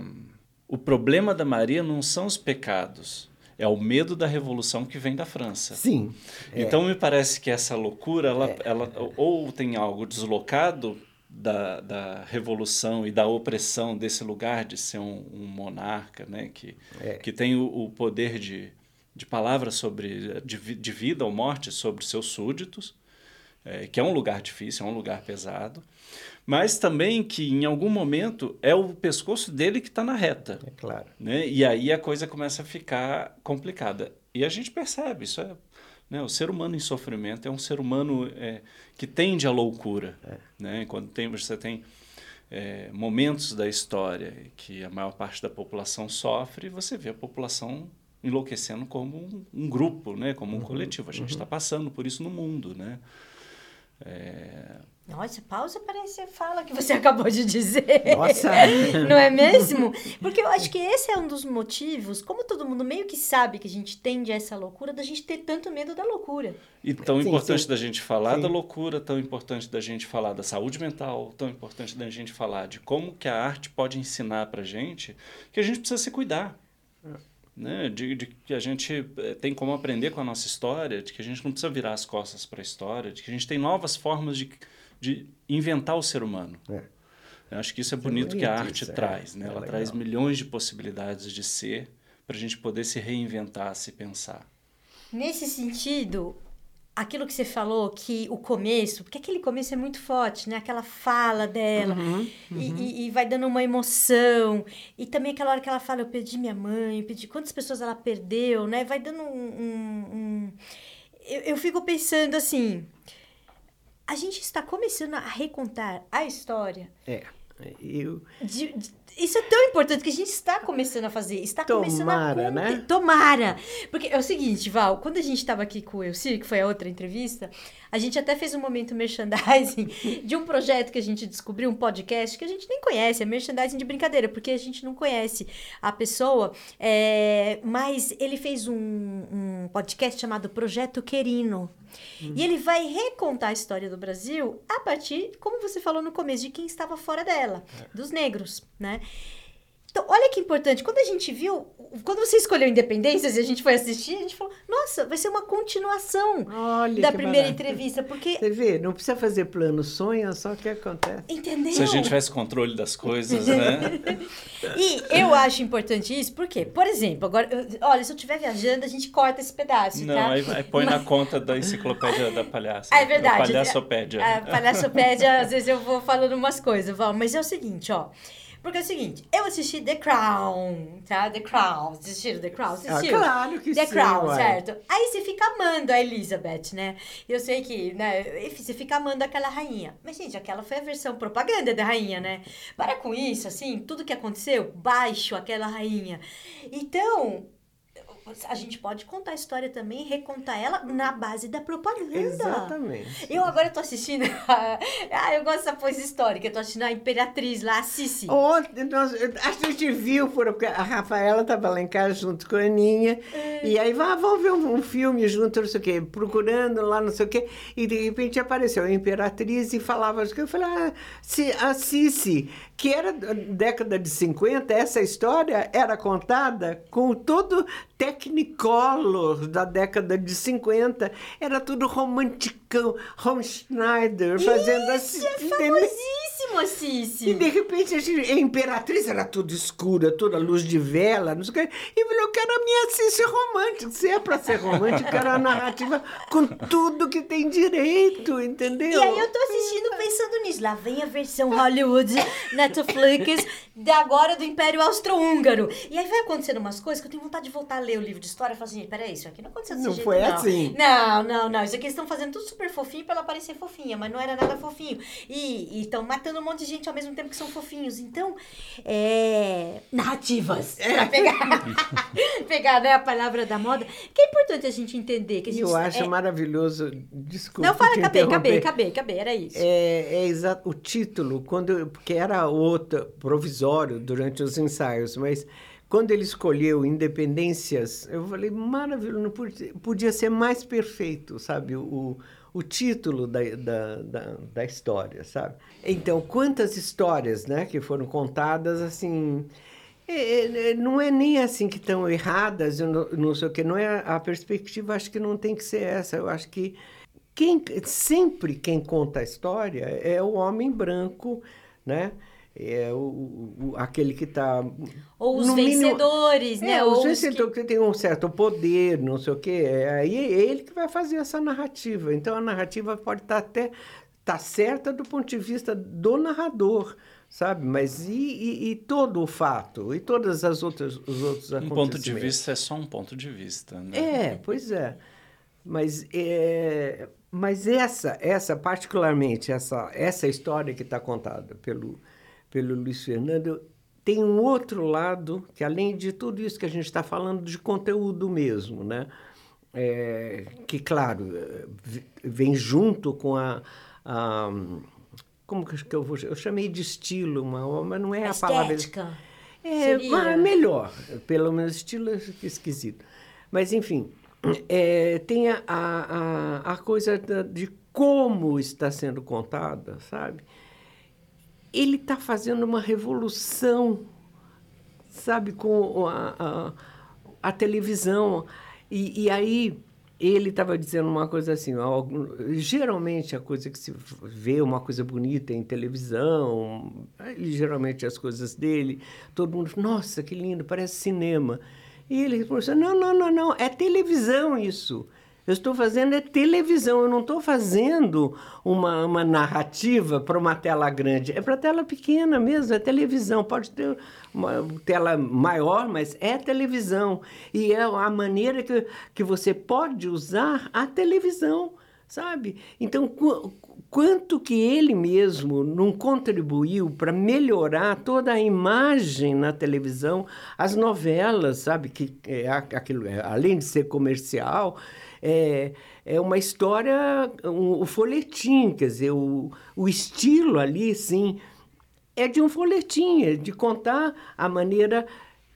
Speaker 2: o problema da Maria não são os pecados, é o medo da revolução que vem da França.
Speaker 3: Sim.
Speaker 2: Então me parece que essa loucura, ela, ela ou tem algo deslocado da, da revolução e da opressão desse lugar de ser um, um monarca, né, que, é. que tem o, o, poder de, de palavra sobre de, de vida ou morte sobre seus súditos, é, que é um lugar difícil, é um lugar pesado mas também que em algum momento é o pescoço dele que está na reta.
Speaker 3: É claro.
Speaker 2: Né? E aí a coisa começa a ficar complicada. E a gente percebe, isso é. Né? O ser humano em sofrimento é um ser humano é, que tende à loucura. É. Né? Quando tem, você tem é, momentos da história que a maior parte da população sofre, você vê a população enlouquecendo como um, um grupo, né? como um uhum, coletivo. A gente está uhum. passando por isso no mundo. Né?
Speaker 1: É, nossa, pausa parece fala que você acabou de dizer.
Speaker 3: Nossa!
Speaker 1: Não é mesmo? Porque eu acho que esse é um dos motivos, como todo mundo meio que sabe que a gente tende a essa loucura, da gente ter tanto medo da loucura.
Speaker 2: E tão sim, importante sim. da gente falar sim. da loucura, tão importante da gente falar da saúde mental, tão importante da gente falar de como que a arte pode ensinar pra gente que a gente precisa se cuidar. Né? De, de, que a gente eh, tem como aprender com a nossa história, de que a gente não precisa virar as costas para a história, de que a gente tem novas formas de de inventar o ser humano. É. Eu acho que isso é bonito, é bonito que a arte isso, é. traz. Né? É Ela legal. traz milhões de possibilidades de ser para a gente poder se reinventar, se pensar.
Speaker 1: Nesse sentido, aquilo que você falou, que o começo, porque aquele começo é muito forte, né? Aquela fala dela, uhum, uhum. E, e, vai dando uma emoção. E também aquela hora que ela fala, eu perdi minha mãe, eu perdi... Quantas pessoas ela perdeu, né? Vai dando um... um, um... Eu, eu fico pensando assim a gente está começando a recontar a história.
Speaker 3: É. Eu...
Speaker 1: De, de, isso é tão importante que a gente está começando a fazer. Está
Speaker 3: Tomara,
Speaker 1: começando
Speaker 3: a né?
Speaker 1: Tomara! Porque é o seguinte, Val, quando a gente estava aqui com o Elcir, que foi a outra entrevista, a gente até fez um momento merchandising de um projeto que a gente descobriu, um podcast que a gente nem conhece, é merchandising de brincadeira, porque a gente não conhece a pessoa, é, mas ele fez um, um podcast chamado Projeto Querino. Uhum. E ele vai recontar a história do Brasil a partir, como você falou no começo, de quem estava fora dela, é. dos negros, né? Então, olha que importante. Quando a gente viu, quando você escolheu Independências e a gente foi assistir, a gente falou: nossa, vai ser uma continuação
Speaker 3: olha,
Speaker 1: da primeira barato. entrevista. Porque.
Speaker 3: Você vê, não precisa fazer plano, sonha, só que acontece.
Speaker 1: Entendeu?
Speaker 2: Se a gente tivesse controle das coisas, né?
Speaker 1: e eu acho importante isso, porque, por exemplo, agora, olha, se eu estiver viajando, a gente corta esse pedaço.
Speaker 2: Não,
Speaker 1: tá?
Speaker 2: aí, aí põe Mas... na conta da enciclopédia da palhaça.
Speaker 1: é verdade.
Speaker 2: Palhaçopédia.
Speaker 1: A palhaçopédia, às vezes eu vou falando umas coisas, Val, mas é o seguinte, ó. Porque é o seguinte, eu assisti The Crown, tá? The Crown. Assistiram The Crown? Assistiu?
Speaker 3: Ah, claro que
Speaker 1: The
Speaker 3: sim,
Speaker 1: Crown, certo? Aí você fica amando a Elizabeth, né? Eu sei que, né? Enfim, você fica amando aquela rainha. Mas, gente, aquela foi a versão propaganda da rainha, né? Para com isso, assim, tudo que aconteceu, baixo aquela rainha. Então, a gente pode contar a história também, recontar ela na base da propaganda.
Speaker 3: Exatamente.
Speaker 1: Eu agora tô assistindo. ah, eu gosto dessa coisa histórica. Eu tô assistindo a Imperatriz lá, a Cici.
Speaker 3: Ontem, nós, a gente viu, porque a Rafaela tava lá em casa junto com a Aninha. É. E aí, ah, vamos ver um, um, filme junto, não sei o quê, procurando lá, não sei o quê. E de repente apareceu a Imperatriz e falava. Eu falei, ah, a Cici, que era década de 50, essa história era contada com todo Technicolor da década de 50. Era tudo romanticão. Ron Schneider fazendo
Speaker 1: Isso, assim. É famosíssimo, Assis.
Speaker 3: E de repente a, Imperatriz era tudo escura, toda luz de vela, não sei o que. E falou que era a minha Cici romântica. Se é pra ser romântica, era a narrativa com tudo que tem direito, entendeu? E
Speaker 1: aí eu tô assistindo pensando nisso. Lá vem a versão Hollywood, Netflix, de agora do Império Austro-Húngaro. E aí vai acontecendo umas coisas que eu tenho vontade de voltar a ler o livro de história e falar assim, peraí, isso aqui não aconteceu desse
Speaker 3: não
Speaker 1: jeito,
Speaker 3: foi
Speaker 1: não.
Speaker 3: assim.
Speaker 1: Não, não, não. Isso aqui eles estão fazendo tudo super fofinho pra ela parecer fofinha, mas não era nada fofinho. E estão matando um monte de gente ao mesmo tempo que são fofinhos. Então, é... narrativas. Pra pegar, pegar né, a palavra da moda. Que é importante a gente entender. Que a gente,
Speaker 3: Eu acho
Speaker 1: é...
Speaker 3: maravilhoso. Desculpa.
Speaker 1: Não, fala, acabei, acabei, acabei, acabei, era isso.
Speaker 3: É, é exato. O título, quando, porque era outro provisório durante os ensaios, mas quando ele escolheu Independências, eu falei, maravilhoso, podia, podia ser mais perfeito, sabe? O, o título da, da, da, da história, sabe? Então, quantas histórias né, que foram contadas, assim. é, é, não é nem assim que estão erradas, eu não, não sei o que, não é a perspectiva, acho que não tem que ser essa. Eu acho que quem, sempre quem conta a história é o homem branco, né? É o, o- aquele que está.
Speaker 1: Ou os vencedores, né?
Speaker 3: É,
Speaker 1: Ou
Speaker 3: os
Speaker 1: os que-
Speaker 3: vencedores que... tem um certo poder, não sei o quê. É, aí é ele que vai fazer essa narrativa. Então a narrativa pode estar até tá certa do ponto de vista do narrador, sabe? Mas e, e- e todo o fato? E todas as outras os outros
Speaker 2: Um
Speaker 3: acontecimentos?
Speaker 2: ponto de vista é só um ponto de vista, né?
Speaker 3: É, pois é. Mas, é, mas essa, essa particularmente, essa, essa história que está contada pelo, pelo Luiz Fernando, tem um outro lado que, além de tudo isso que a gente está falando de conteúdo mesmo, né? É, que, claro, eh, vem junto com a... a como que eu vou... Eu chamei de estilo, uma, mas não é a, palavra...
Speaker 1: Estética.
Speaker 3: É,
Speaker 1: Seria.
Speaker 3: mas melhor, pelo menos estilo é esquisito. Mas, enfim, é, tem a, a, a- a coisa da- de como está sendo contada, sabe? Ele está fazendo uma revolução, sabe, com a, a, a televisão. E, e aí ele estava dizendo uma coisa assim, geralmente a coisa que se vê uma coisa bonita em televisão, geralmente as coisas dele, todo mundo, nossa, que lindo, parece cinema. E ele assim, não, não, não, não, é televisão isso. Eu estou fazendo é televisão, eu não estou fazendo uma, uma narrativa para uma tela grande. É para tela pequena mesmo, é televisão. Pode ter uma tela maior, mas é televisão. E é a maneira que, que você pode usar a televisão, sabe? Então, qu- quanto que ele mesmo não contribuiu para melhorar toda a imagem na televisão, as novelas, sabe? Que é aquilo, é, além de ser comercial, é, é uma história, um, o folhetim, quer dizer, o, o estilo ali, sim, é de um folhetim, é de contar a maneira.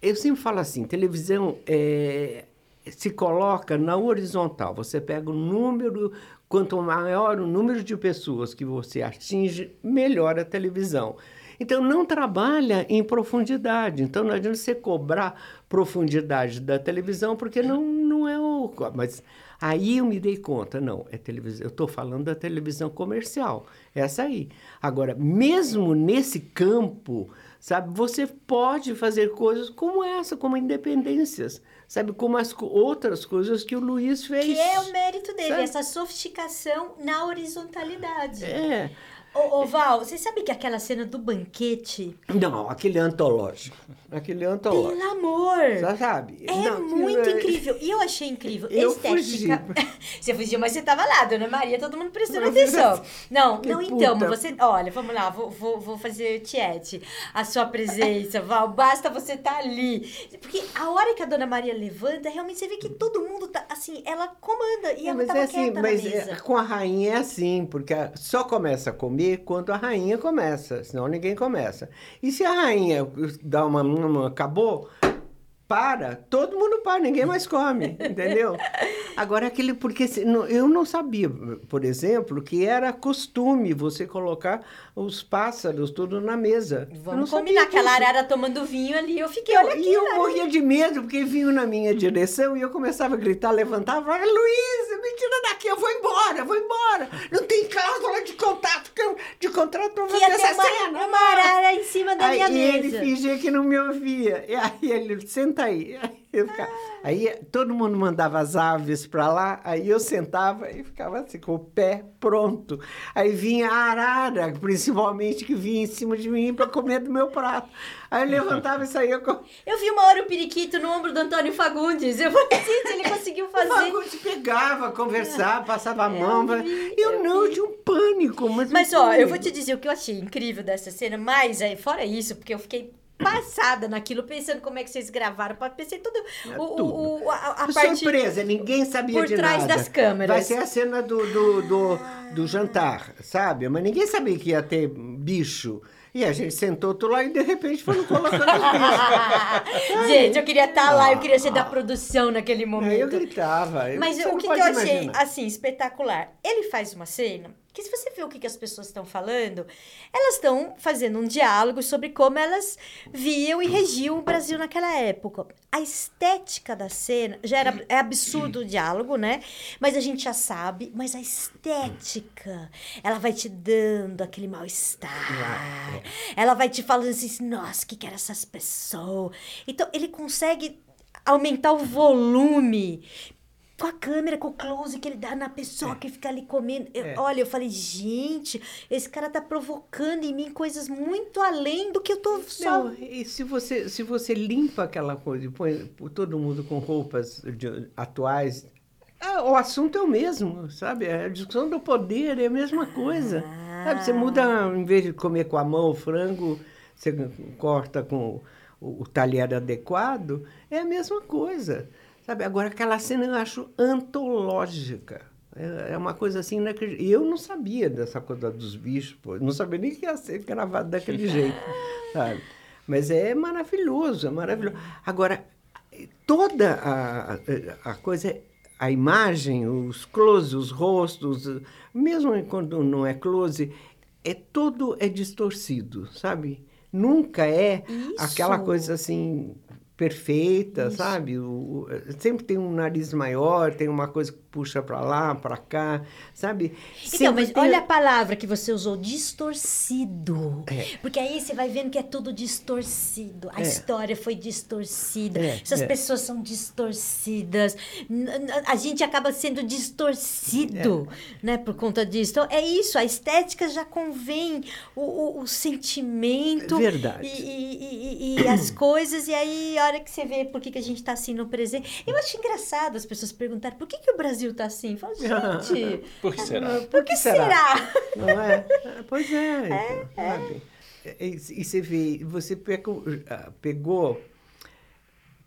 Speaker 3: Eu sempre falo assim: televisão é, se coloca na horizontal. Você pega o número, quanto maior o número de pessoas que você atinge, melhor a televisão. Então, não trabalha em profundidade. Então, não adianta você cobrar profundidade da televisão, porque não, não é o. Mas aí eu me dei conta, não, é televisão. Eu estou falando da televisão comercial, essa aí. Agora, mesmo nesse campo, sabe, você pode fazer coisas como essa, como independências, sabe, como as outras coisas que o Luiz fez.
Speaker 1: Que é o mérito dele,
Speaker 3: Sabe?
Speaker 1: essa sofisticação na horizontalidade.
Speaker 3: É.
Speaker 1: Ô, ô, Val, você sabe que aquela cena do banquete,
Speaker 3: Não, aquele antológico. Aquele antológico.
Speaker 1: pelo amor,
Speaker 3: Você sabe?
Speaker 1: é
Speaker 3: Não,
Speaker 1: muito
Speaker 3: é-
Speaker 1: incrível. E eu achei incrível.
Speaker 3: Eu
Speaker 1: Estética.
Speaker 3: fugi.
Speaker 1: você fugiu, mas você tava lá, dona Maria, todo mundo prestando
Speaker 3: Mas-
Speaker 1: atenção. Não,
Speaker 3: Que
Speaker 1: não, então,
Speaker 3: puta.
Speaker 1: você. Olha, vamos lá, vou, vou, vou fazer tiete. A sua presença, Val, basta você estar ali. Porque a hora que a dona Maria levanta, realmente você vê que todo mundo tá. Assim, ela comanda e ela
Speaker 3: mas
Speaker 1: tava
Speaker 3: é assim, mas é- com a rainha é assim, porque só começa a comer quando a rainha começa, senão ninguém começa. E se a rainha dá uma, uma acabou, para, todo mundo para, ninguém mais come, entendeu? Agora aquele porque eu não sabia, por exemplo, que era costume você colocar os pássaros tudo na mesa.
Speaker 1: Vamos combinar. Aquela arara tomando vinho ali, eu fiquei, olha aqui.
Speaker 3: E eu morria de medo, porque vinham na minha direção e eu começava a gritar, levantava, falava, Luísa, me tira daqui, eu vou embora, eu vou embora. Não tem cláusula de contato, que eu- de contrato pra
Speaker 1: Que
Speaker 3: fazer essa
Speaker 1: uma,
Speaker 3: cena.
Speaker 1: uma arara em cima da
Speaker 3: Aí
Speaker 1: minha
Speaker 3: ele
Speaker 1: mesa.
Speaker 3: fingia que não me ouvia. E aí ele, senta aí. Aí Eu ficava... Aí todo mundo mandava as aves para lá, aí eu sentava e ficava assim, com o pé pronto. Aí vinha a arara, principalmente, que vinha em cima de mim para comer do meu prato. Aí eu levantava e saía com.
Speaker 1: Eu vi uma hora o periquito no ombro do Antônio Fagundes. Eu falei, gente, ele conseguiu fazer. O
Speaker 3: Fagundes pegava, conversava, passava a mão. Eu, vi, eu, eu não, vi. eu tinha um pânico. Mas,
Speaker 1: mas ó, eu vou te dizer o que eu achei incrível dessa cena, mas aí, fora isso, porque eu fiquei passada naquilo, pensando como é que vocês gravaram. Pensei tudo. É o, tudo. O, a, a
Speaker 3: parte Surpresa, ninguém sabia
Speaker 1: por
Speaker 3: de
Speaker 1: trás
Speaker 3: nada.
Speaker 1: das câmeras.
Speaker 3: Vai ser a cena do, do, do, do jantar, sabe? Mas ninguém sabia que ia ter bicho. E a gente sentou tudo lá e de repente foram colocando os
Speaker 1: gente, eu queria estar tá lá, eu queria ser da produção naquele momento.
Speaker 3: Eu gritava. Eu
Speaker 1: Mas o que, que eu achei, assim, espetacular? Ele faz uma cena que se você vê o que, que as pessoas estão falando, elas estão fazendo um diálogo sobre como elas viam e regiam o Brasil naquela época. A estética da cena já era é absurdo o diálogo, né? Mas a gente já sabe, mas a estética, ela vai te dando aquele mal-estar. Ela vai te falando assim, nossa, o que que eram essas pessoas? Então, ele consegue aumentar o volume com a câmera, com o close que ele dá na pessoa é. que fica ali comendo. Eu, é. Olha, eu falei, gente, esse cara tá provocando em mim coisas muito além do que eu tô só.
Speaker 3: Não, e se você, se você limpa aquela coisa e põe todo mundo com roupas de, atuais, é, o assunto é o mesmo, sabe? A discussão do poder é a mesma coisa. Ah. Sabe? Você muda, em vez de comer com a mão o frango, você corta com o, o talher adequado, é a mesma coisa. Sabe? Agora, aquela cena eu acho antológica. É, é uma coisa assim, né? eu não sabia dessa coisa dos bichos, pô. não sabia nem que ia ser gravado daquele jeito, sabe? Mas é maravilhoso, é maravilhoso. Agora, toda a, a coisa, a imagem, os close, os rostos, mesmo quando não é close, é todo é distorcido, sabe? Nunca é Isso. aquela coisa assim perfeita, Isso. sabe? O, sempre tem um nariz maior, tem uma coisa puxa para lá, para cá, sabe?
Speaker 1: Então, sempre mas tem... olha a palavra que você usou, distorcido. É. Porque aí você vai vendo que é tudo distorcido. A é. história foi distorcida. É. Essas é. pessoas são distorcidas. A gente acaba sendo distorcido, é. né? Por conta disso. Então, é isso. A estética já convém o, o, o sentimento.
Speaker 3: Verdade.
Speaker 1: E, e, e, e as coisas. E aí, a hora que você vê por que, que a gente está assim no presente. Eu acho engraçado as pessoas perguntarem por que, que o Brasil está assim. Fala, gente.
Speaker 2: por que será?
Speaker 1: Por que será?
Speaker 3: Não é? Pois é. é, então, é. E, e você vê, você pegou, ah, pegou,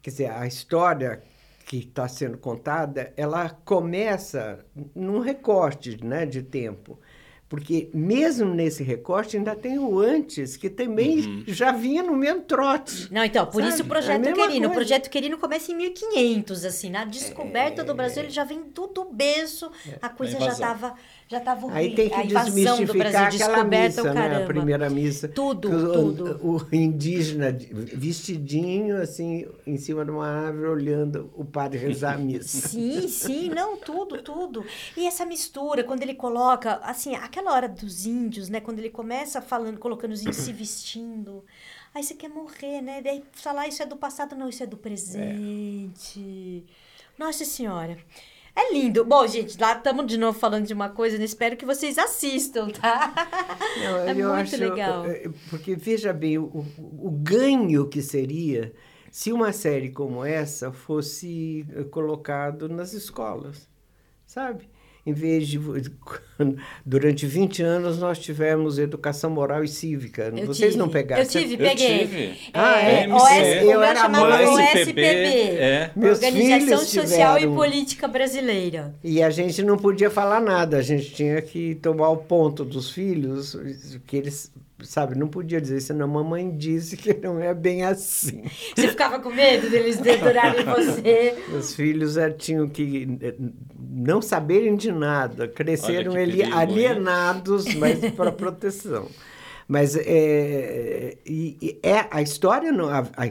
Speaker 3: quer dizer, a história que está sendo contada, ela começa num recorte né, de tempo. Porque mesmo nesse recorte ainda tem o antes, que também uhum. já vinha no mesmo trote.
Speaker 1: Não, então, por sabe? isso o Projeto é Querino. Coisa. O Projeto Querino começa em 1500, assim, na descoberta é... do Brasil, ele já vem tudo berço, é. a coisa já estava já estava
Speaker 3: Aí tem que Brasil, aquela missa, né? A primeira missa.
Speaker 1: Tudo,
Speaker 3: o,
Speaker 1: tudo.
Speaker 3: O, o, indígena vestidinho, assim, em cima de uma árvore, olhando o padre rezar a missa.
Speaker 1: Sim, sim, não, tudo, tudo. E essa mistura, quando ele coloca, assim, aquela hora dos índios, né? Quando ele começa falando, colocando os índios se vestindo. Aí você quer morrer, né? Daí falar isso é do passado, não, isso é do presente. É. Nossa Senhora. É lindo. Bom, gente, lá estamos de novo falando de uma coisa, né? espero que vocês assistam, tá? Não, é muito acho, legal. É,
Speaker 3: porque, veja bem, o, o ganho que seria se uma série como essa fosse eh, colocado nas escolas, sabe? Em vez de. Durante 20 anos nós tivemos educação moral e cívica. Eu Vocês tive. não pegaram?
Speaker 1: Eu tive, peguei.
Speaker 2: Eu tive.
Speaker 1: Ah, é? é. OS, eu era mãe. OSPB. É. Meus Organização Social tiveram... e Política Brasileira.
Speaker 3: E a gente não podia falar nada, a gente tinha que tomar o ponto dos filhos, que eles sabe, não podia dizer, senão a mamãe disse que não é bem assim.
Speaker 1: Você ficava com medo deles deturarem você?
Speaker 3: Os filhos é, tinham que eh, não saberem de nada, cresceram ali alienados, mas para proteção. Mas é, e, é a história não, a, a,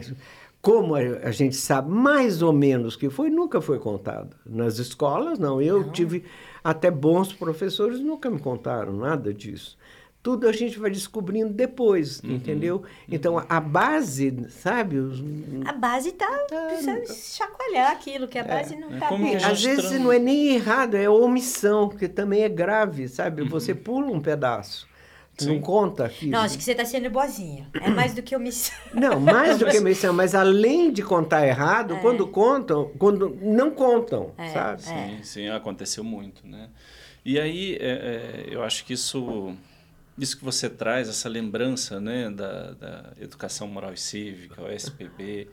Speaker 3: como a, a, gente sabe mais ou menos que foi, nunca foi contada. Nas escolas, não. Eu não. tive até bons professores, nunca me contaram nada disso. Tudo a gente vai descobrindo depois,
Speaker 2: Uhum,
Speaker 3: entendeu? Então, a base, sabe? Os,
Speaker 1: A base tá precisando chacoalhar aquilo, que a base não
Speaker 2: É
Speaker 1: tá bem.
Speaker 3: às vezes não é nem errado, é omissão, que também é grave, sabe?
Speaker 2: Uhum.
Speaker 3: Você pula um pedaço, não
Speaker 2: Sim.
Speaker 3: conta aquilo.
Speaker 1: Não, acho que você tá sendo boazinha. É mais do que omissão.
Speaker 3: Não, mais do que omissão, mas além de contar errado, quando contam, quando não contam,
Speaker 1: É,
Speaker 3: sabe?
Speaker 2: Sim, sim, aconteceu muito, né? E aí, é, é, eu acho que isso, isso que você traz, essa lembrança, né, da, da educação moral e cívica, o SPB,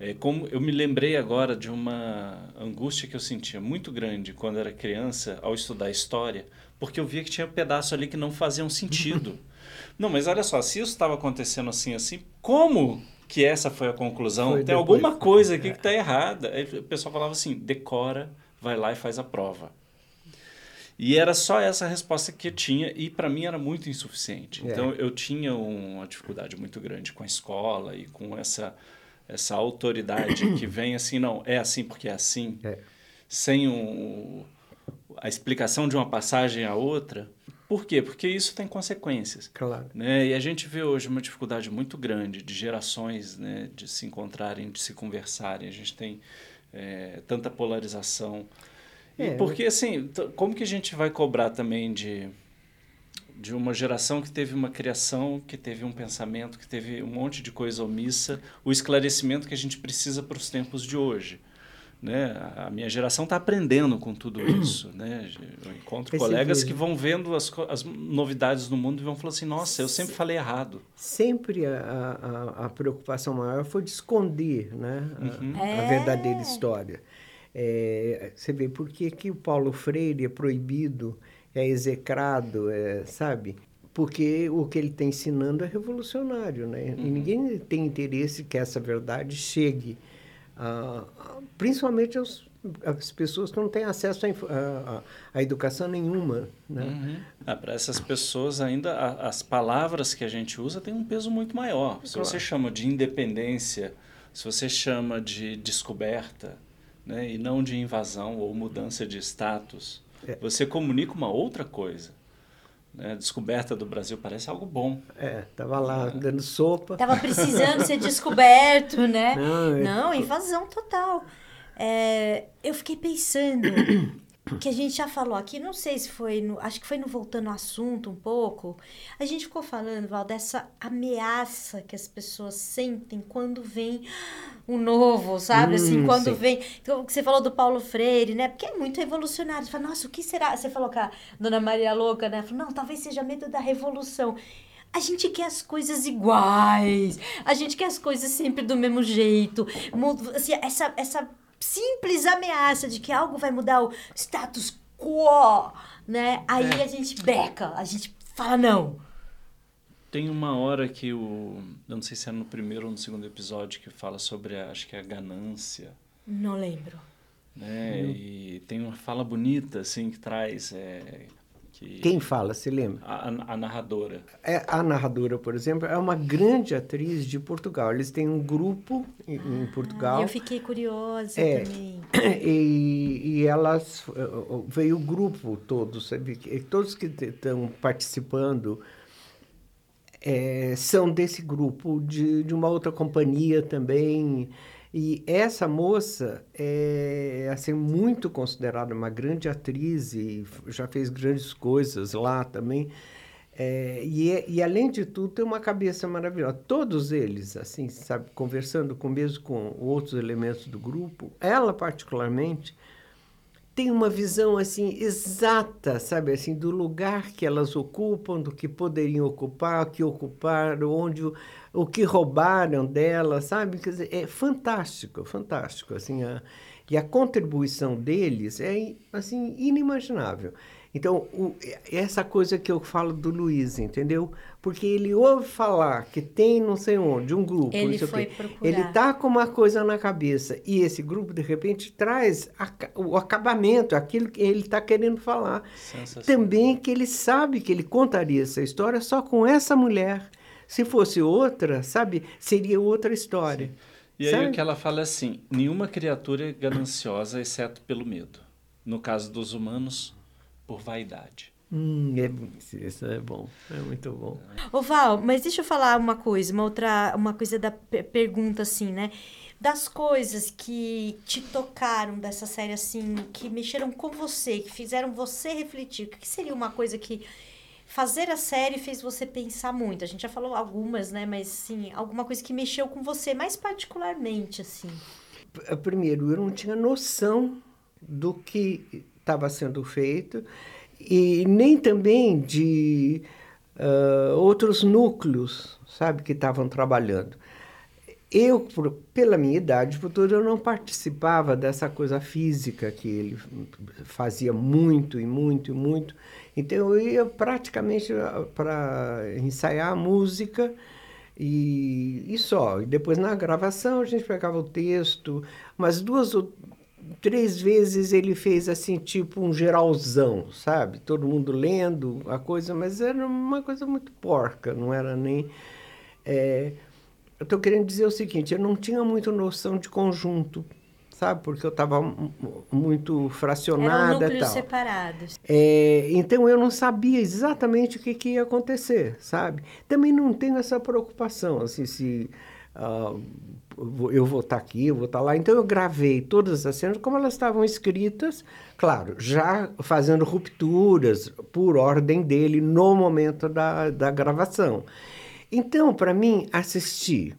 Speaker 2: é, como eu me lembrei agora de uma angústia que eu sentia muito grande quando era criança ao estudar história, porque eu via que tinha pedaços ali que não faziam sentido. não, mas olha só, se isso estava acontecendo assim, assim, como que essa foi a conclusão?
Speaker 3: Foi
Speaker 2: Tem
Speaker 3: depois.
Speaker 2: alguma coisa aqui que está errada. Aí o pessoal falava assim, decora, vai lá e faz a prova. E era só essa resposta que eu tinha e para mim era muito insuficiente.
Speaker 3: É.
Speaker 2: Então eu tinha uma dificuldade muito grande com a escola e com essa essa autoridade que vem assim, não, é assim porque é assim,
Speaker 3: É.
Speaker 2: sem um, a explicação de uma passagem a outra. Por quê? Porque isso tem consequências.
Speaker 3: Claro.
Speaker 2: Né? E a gente vê hoje uma dificuldade muito grande de gerações né, de se encontrarem, de se conversarem. A gente tem é, tanta polarização.
Speaker 3: É,
Speaker 2: porque, assim, como que a gente vai cobrar também de, de uma geração que teve uma criação, que teve um pensamento, que teve um monte de coisa omissa, o esclarecimento que a gente precisa para os tempos de hoje? Né? A minha geração está aprendendo com tudo isso. Né? Eu encontro
Speaker 3: Esse
Speaker 2: colegas que vão vendo as, as novidades no mundo e vão falar assim: nossa, eu sempre falei errado.
Speaker 3: Sempre a, a, a preocupação maior foi de esconder né, a,
Speaker 2: Uhum.
Speaker 3: a
Speaker 1: É.
Speaker 3: verdadeira história. É, você vê por que, que o Paulo Freire é proibido, é execrado, é, sabe? Porque o que ele está ensinando é revolucionário, né?
Speaker 2: Uhum.
Speaker 3: E ninguém tem interesse que essa verdade chegue, a, a- principalmente aos, às pessoas que não têm acesso à educação nenhuma, né?
Speaker 2: Ah, Para essas pessoas, ainda a- as palavras que a gente usa têm um peso muito maior. Se você chama de independência, se você chama de descoberta, né, e não de invasão ou mudança de status,
Speaker 3: É.
Speaker 2: você comunica uma outra coisa. Né? Descoberta do Brasil parece algo bom.
Speaker 3: É, tava lá dando sopa.
Speaker 1: Tava precisando ser descoberto, né?
Speaker 3: Não, é-
Speaker 1: Não, invasão total. É, eu fiquei pensando que a gente já falou aqui, não sei se foi no, acho que foi no voltando ao assunto um pouco. A gente ficou falando, Val, dessa ameaça que as pessoas sentem quando vem o novo, sabe? assim,
Speaker 3: Hum,
Speaker 1: quando
Speaker 3: sim.
Speaker 1: vem. Então, você falou do Paulo Freire, né? Porque é muito revolucionário. Você fala, nossa, o que será? Você falou com a Dona Maria Louca, né? Falou, não, talvez seja medo da revolução. A gente quer as coisas iguais. A gente quer as coisas sempre do mesmo jeito. Assim, essa, essa simples ameaça de que algo vai mudar o status quo, né? Aí
Speaker 3: É.
Speaker 1: a gente beca, a gente fala não.
Speaker 2: Tem uma hora que o. Eu não sei se é no primeiro ou no segundo episódio que fala sobre, a, acho que é a ganância.
Speaker 1: Não lembro.
Speaker 2: Né? E tem uma fala bonita, assim, que traz. é, que
Speaker 3: Quem fala, se lembra?
Speaker 2: a, a- a narradora.
Speaker 3: É, a narradora, por exemplo, é uma grande atriz de Portugal. Eles têm um grupo em, em Portugal.
Speaker 1: Ah, Eu fiquei curiosa
Speaker 3: É.
Speaker 1: também.
Speaker 3: E, e elas eh, veio o grupo todo, sabe? Todos que estão participando eh, são desse grupo, de, de uma outra companhia também. E essa moça é assim, muito considerada uma grande atriz e já fez grandes coisas lá também. É, e, é- e, além de tudo, tem uma cabeça maravilhosa. Todos eles, assim, sabe, conversando com mesmo com outros elementos do grupo, ela particularmente tem uma visão assim exata, sabe, assim, do lugar que elas ocupam, do que poderiam ocupar, o que ocuparam, onde o, o que roubaram dela, sabe? Quer dizer, é fantástico, fantástico, assim, a, e a contribuição deles é assim inimaginável. Então, o, essa coisa que eu falo do Luiz, entendeu? Porque ele ouve falar que tem não sei onde, um grupo,
Speaker 1: Ele foi procurar.
Speaker 3: Ele tá com uma coisa na cabeça e esse grupo, de repente, traz a- o acabamento, aquilo que ele está querendo falar. Também que ele sabe que ele contaria essa história só com essa mulher. Se fosse outra, sabe, seria outra história.
Speaker 2: E aí
Speaker 3: Sabe?
Speaker 2: o que ela fala é assim: nenhuma criatura é gananciosa exceto pelo medo. No caso dos humanos, por vaidade.
Speaker 3: Hum, é, isso é bom, é muito bom.
Speaker 1: Ô Val, mas deixa eu falar uma coisa, uma outra, uma coisa da pergunta assim, né? Das coisas que te tocaram dessa série assim, que mexeram com você, que fizeram você refletir, o que seria uma coisa que fazer a série fez você pensar muito? A gente já falou algumas, né? Mas sim, alguma coisa que mexeu com você mais particularmente, assim.
Speaker 3: Primeiro, eu não tinha noção do que estava sendo feito e nem também de uh, outros núcleos, sabe, que estavam trabalhando. Eu, por, pela minha idade futura, eu não participava dessa coisa física que ele fazia muito e muito e muito. Então eu ia praticamente para ensaiar a música e, e só. E depois na gravação a gente pegava o texto, mas duas três vezes ele fez assim, tipo um geralzão, sabe? Todo mundo lendo a coisa, mas era uma coisa muito porca, não era nem. É... Eu estou querendo dizer o seguinte: eu não tinha muito noção de conjunto, sabe? Porque eu estava muito fracionada.
Speaker 1: Eram
Speaker 3: tal.
Speaker 1: separados.
Speaker 3: É, então eu não sabia exatamente o que, que, ia acontecer, sabe? Também não tenho essa preocupação, assim, se. Uh, eu vou estar tá aqui, eu vou estar tá lá. Então eu gravei todas as cenas como elas estavam escritas, claro, já fazendo rupturas por ordem dele no momento da, da gravação. Então, para mim, assistir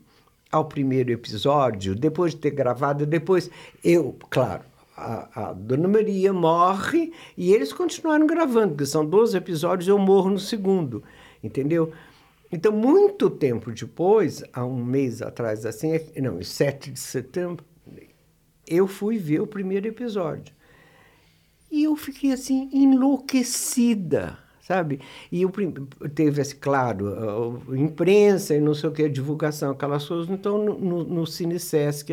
Speaker 3: ao primeiro episódio, depois de ter gravado, depois eu, claro, a, a, Dona Maria morre e eles continuaram gravando, porque são 12 episódios, eu morro no segundo, entendeu? Então, muito tempo depois, há um mês atrás, assim, é não, 7 de setembro, eu fui ver o primeiro episódio. E eu fiquei assim, enlouquecida, sabe? E eu, teve, assim, claro, a, imprensa e não sei o que, a divulgação, aquelas coisas. Então, no, no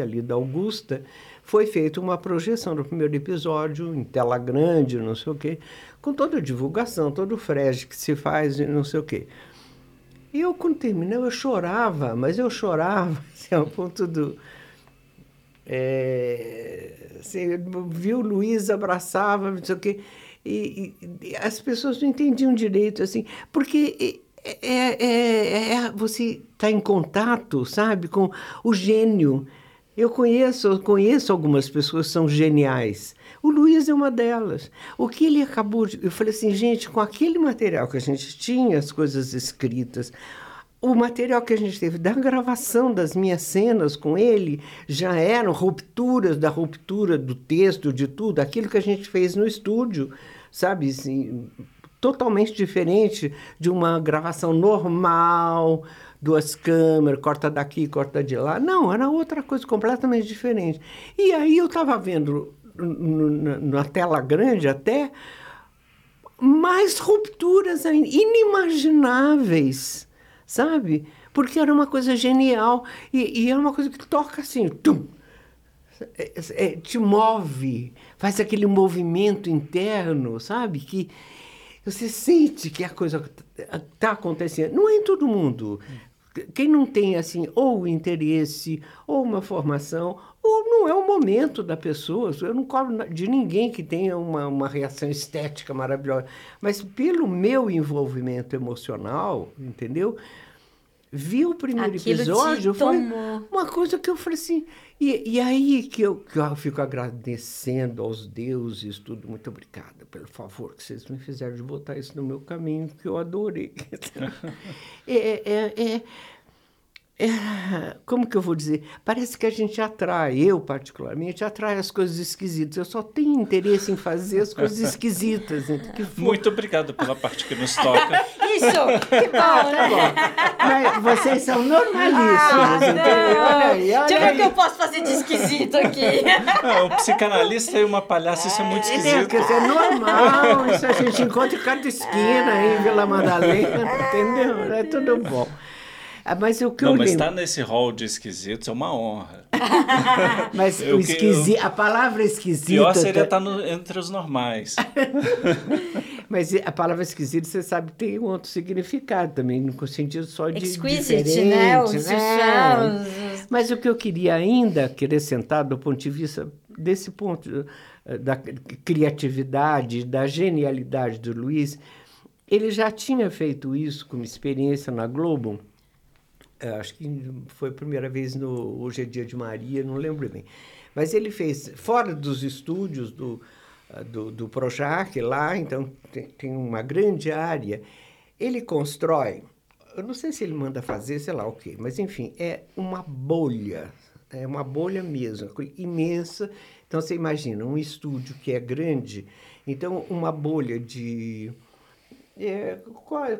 Speaker 3: ali da Augusta, foi feita uma projeção do primeiro episódio em tela grande, não sei o que, com toda a divulgação, todo o frege que se faz e não sei o que. E eu, quando terminei, eu chorava, mas eu chorava assim, ao ponto do. É, assim, viu Luiz, abraçava, não sei o quê, e, e, as pessoas não entendiam direito, assim, porque é, é, é, é você está em contato, sabe, com o gênio. Eu conheço, conheço algumas pessoas que são geniais, o Luiz é uma delas. O que ele acabou de. Eu falei assim, gente, com aquele material que a gente tinha, as coisas escritas, o material que a gente teve da gravação das minhas cenas com ele já eram rupturas da ruptura do texto, de tudo, aquilo que a gente fez no estúdio, sabe? Assim, totalmente diferente de uma gravação normal, duas câmeras, corta daqui, corta de lá. Não, era outra coisa completamente diferente. E aí eu estava vendo na tela grande até, mais rupturas inimagináveis, sabe? Porque era uma coisa genial e, e era uma coisa que toca assim, tum, é, é, te move, faz aquele movimento interno, sabe? Que você sente que a coisa está acontecendo. Não é em todo mundo. Quem não tem assim ou interesse ou uma formação ou não é o momento da pessoa. Eu não cobro de ninguém que tenha uma, uma reação estética maravilhosa. Mas pelo meu envolvimento emocional, entendeu? Vi o primeiro
Speaker 1: Aquilo
Speaker 3: episódio, foi uma coisa que eu falei assim. E, e aí que eu, que eu fico agradecendo aos deuses, tudo. Muito obrigada pelo favor que vocês me fizeram de botar isso no meu caminho, que eu adorei. é, é, é é, como que eu vou dizer? Parece que a gente atrai, eu particularmente, atrai as coisas esquisitas. Eu só tenho interesse em fazer as coisas esquisitas.
Speaker 2: Muito obrigado pela parte que nos toca.
Speaker 1: Isso, que bom, ah, tá bom.
Speaker 3: Mas vocês são normalíssimos, ah,
Speaker 1: Olha aí, olha Deixa eu ver o que eu posso fazer de esquisito aqui.
Speaker 2: Ah, o psicanalista e uma palhaça, isso é muito é, esquisito.
Speaker 3: É, é normal, isso a gente encontra em cada esquina aí em Vila Madalena, entendeu? É tudo bom. Ah, mas o que
Speaker 2: Não,
Speaker 3: eu
Speaker 2: mas
Speaker 3: estar
Speaker 2: tá nesse hall de esquisitos é uma honra.
Speaker 3: mas eu, o esquisito, eu... a palavra esquisita...
Speaker 2: Pior seria estar tá no, entre os normais.
Speaker 3: mas a palavra esquisito, você sabe, tem um outro significado também, no sentido só de
Speaker 1: Exquisite,
Speaker 3: diferente.
Speaker 1: né? Os
Speaker 3: né? Mas o que eu queria ainda acrescentar do ponto de vista desse ponto eh, da criatividade, da genialidade do Luiz, Ele já tinha feito isso como experiência na Globo. É, acho que foi a primeira vez no Hoje é Dia de Maria, não lembro bem. Mas ele fez fora dos estúdios do, ah, do, do Projac lá, então tem, tem uma grande área. Ele constrói, eu não sei se ele manda fazer, sei lá o quê, mas enfim, é uma bolha, é uma bolha mesmo, imensa. Então você imagina um estúdio que é grande, então uma bolha de é,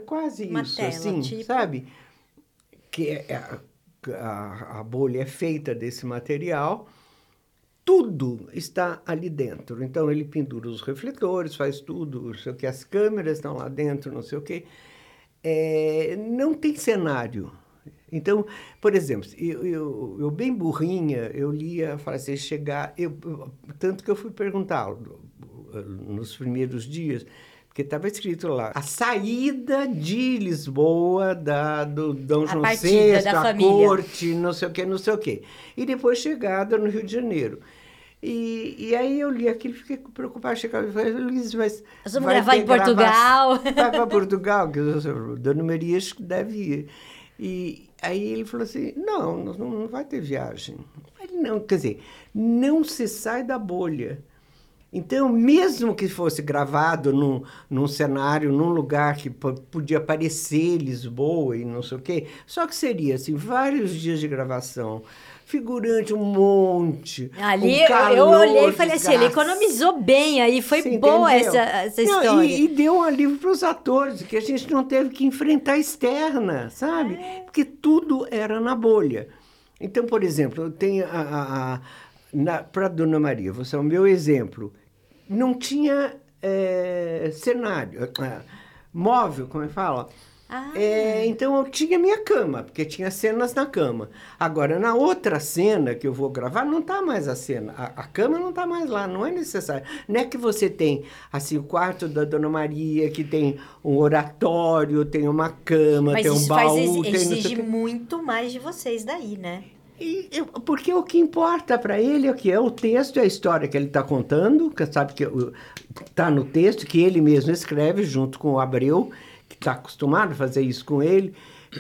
Speaker 3: quase
Speaker 1: uma
Speaker 3: isso,
Speaker 1: tela,
Speaker 3: assim,
Speaker 1: tipo...
Speaker 3: sabe? Que é, a, a, a bolha é feita desse material tudo está ali dentro. Então ele pendura os refletores, faz tudo, não sei o que, as câmeras estão lá dentro, não sei o que. É, não tem cenário. Então, por exemplo, eu, eu, eu bem burrinha, eu lia a frase chegar, eu, tanto que eu fui perguntar nos primeiros dias, porque estava escrito lá, a saída de Lisboa, da, do Dom João VI,
Speaker 1: da
Speaker 3: a
Speaker 1: família.
Speaker 3: corte, não sei o que, não sei o que. E depois chegada no Rio de Janeiro. E, e aí eu li aquilo fiquei preocupada. Chegava e falei, Luiz, mas.
Speaker 1: Nós vamos gravar em Portugal.
Speaker 3: Vai para Portugal, que o Dona Maria deve ir. E aí ele falou assim: não, não, não vai ter viagem. Ele não, quer dizer, não se sai da bolha. Então, mesmo que fosse gravado num, num cenário, num lugar que podia parecer Lisboa e não sei o quê, só que seria assim, vários dias de gravação, figurante, um monte.
Speaker 1: Ali
Speaker 3: um calor,
Speaker 1: eu olhei e falei assim, ele economizou bem aí, foi
Speaker 3: Você
Speaker 1: boa
Speaker 3: entendeu?
Speaker 1: essa, essa
Speaker 3: Não,
Speaker 1: história.
Speaker 3: e, e deu um alívio para os atores, que a gente não teve que enfrentar a externa, sabe?
Speaker 1: É.
Speaker 3: Porque tudo era na bolha. Então, por exemplo, eu tenho a, a, a para Dona Maria, você é o meu exemplo. Não tinha eh, cenário, eh, móvel, como é que fala?
Speaker 1: Ah.
Speaker 3: É, então eu tinha minha cama, porque tinha cenas na cama. Agora, na outra cena que eu vou gravar, não está mais a cena. A, a cama não está mais lá, não é necessário. Não é que você tem assim, o quarto da Dona Maria, que tem um oratório, tem uma cama,
Speaker 1: Mas
Speaker 3: tem um
Speaker 1: isso
Speaker 3: baú, não sei
Speaker 1: exige
Speaker 3: quê.
Speaker 1: muito mais de vocês daí, né?
Speaker 3: E porque o que importa para ele é o que é o texto e a história que ele está contando, que sabe que está no texto, que ele mesmo escreve junto com o Abreu, que está acostumado a fazer isso com ele,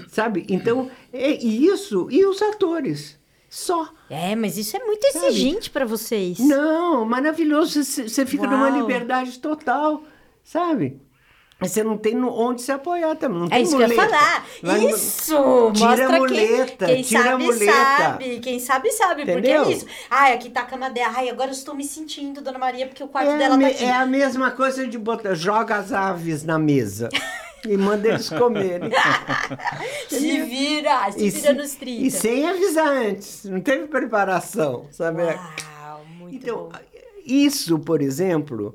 Speaker 3: sabe? Então, é isso, e os atores, só.
Speaker 1: É, mas isso é muito exigente pra vocês.
Speaker 3: Não, maravilhoso, você fica numa
Speaker 1: Uau.
Speaker 3: liberdade total, sabe? Você não tem onde se apoiar também. Não
Speaker 1: É
Speaker 3: tem
Speaker 1: isso que eu ia
Speaker 3: muleta.
Speaker 1: falar.
Speaker 3: Vai-
Speaker 1: Isso!
Speaker 3: Tira
Speaker 1: Mostra
Speaker 3: a muleta,
Speaker 1: quem, quem
Speaker 3: tira
Speaker 1: sabe,
Speaker 3: muleta.
Speaker 1: sabe. Quem sabe, sabe. Porque
Speaker 3: Entendeu?
Speaker 1: é isso. Ai, aqui tá a cama dela. Ai, agora eu estou me sentindo, Dona Maria, porque o quarto
Speaker 3: É,
Speaker 1: dela
Speaker 3: me-
Speaker 1: tá aqui.
Speaker 3: é a mesma coisa de botar, joga as aves na mesa e manda eles comerem.
Speaker 1: Se vira, se
Speaker 3: E
Speaker 1: vira
Speaker 3: se-
Speaker 1: nos 30.
Speaker 3: E sem avisar antes, não teve preparação, sabe?
Speaker 1: Uau, muito
Speaker 3: então,
Speaker 1: bom.
Speaker 3: isso, por exemplo,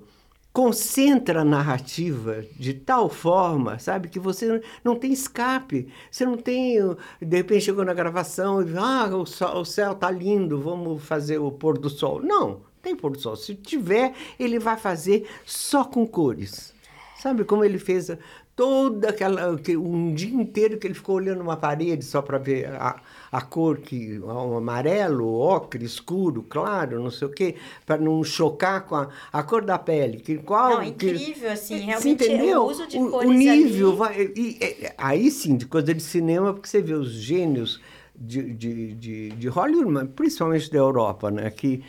Speaker 3: concentra a narrativa de tal forma, sabe, que você não tem escape. Você não tem, de repente chegou na gravação e ah, o, sol- o céu tá lindo, vamos fazer o pôr do sol. Não, tem pôr do sol. Se tiver, ele vai fazer só com cores. Sabe como ele fez toda aquela que- um dia inteiro que ele ficou olhando uma parede só para ver a, a cor que o amarelo, ocre, escuro, claro, não sei o quê, para não chocar com a, a cor da pele. Que qual
Speaker 1: Não, é
Speaker 3: que-
Speaker 1: incrível, assim,
Speaker 3: Você
Speaker 1: realmente
Speaker 3: entendeu?
Speaker 1: o uso de
Speaker 3: o,
Speaker 1: cores
Speaker 3: o nível vai e- e- aí sim, de coisa de cinema, porque você vê os gênios de, de, de, de Hollywood, principalmente da Europa, né, que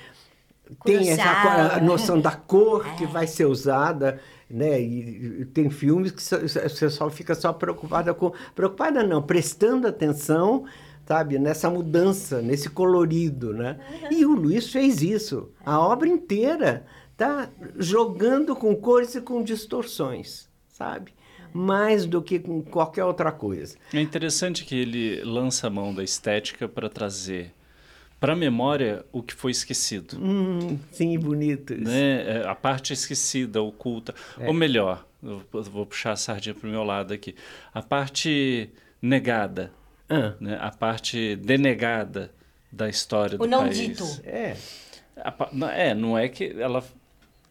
Speaker 3: tem essa noção da cor que vai ser usada, né? E, e tem filmes que só- você só fica só preocupada com preocupada não, prestando atenção, sabe, nessa mudança, nesse colorido, né? E o Luiz fez isso, a obra inteira tá jogando com cores e com distorções, sabe? Mais do que com qualquer outra coisa.
Speaker 2: É interessante que ele lança a mão da estética para trazer para a memória o que foi esquecido.
Speaker 3: Hum, sim, bonito isso.
Speaker 2: Né? É, A parte esquecida, oculta.
Speaker 3: É.
Speaker 2: Ou melhor, vou puxar a sardinha para o meu lado aqui. A parte negada,
Speaker 3: Ah,
Speaker 2: né? a parte denegada da história do
Speaker 1: O não
Speaker 2: país.
Speaker 1: dito.
Speaker 3: é.
Speaker 2: A é, não é que ela.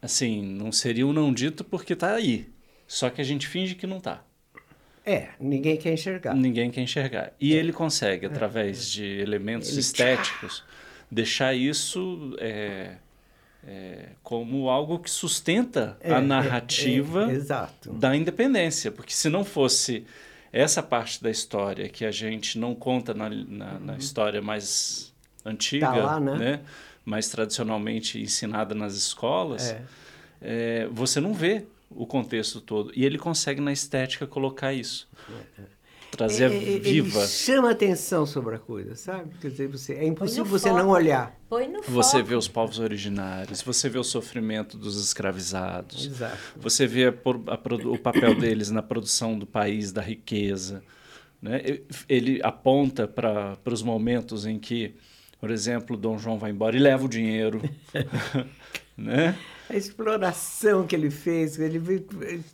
Speaker 2: Assim, não seria um não dito porque tá aí. Só que a gente finge que não tá.
Speaker 3: É, ninguém quer enxergar.
Speaker 2: Ninguém quer enxergar. E ele consegue, através de elementos
Speaker 3: Ele-
Speaker 2: estéticos, deixar isso é, é, como algo que sustenta a narrativa da independência. Porque se não fosse essa parte da história que a gente não conta na, na, na uhum. história mais antiga, tá lá, né? né? mais tradicionalmente ensinada nas escolas, é. É, você não vê o contexto todo. E ele consegue, na estética, colocar isso. É, é. Trazer é, é, viva. Ele
Speaker 3: chama atenção sobre a coisa, sabe? Quer dizer, você, é impossível você foco. não olhar.
Speaker 2: Põe no você foco. vê os povos originários, você vê o sofrimento dos escravizados. Exato. Você vê a, a, o papel deles na produção do país, da riqueza. Né? Ele aponta para os momentos em que por exemplo, Dom João vai embora e leva o dinheiro. né?
Speaker 3: A exploração que ele fez, ele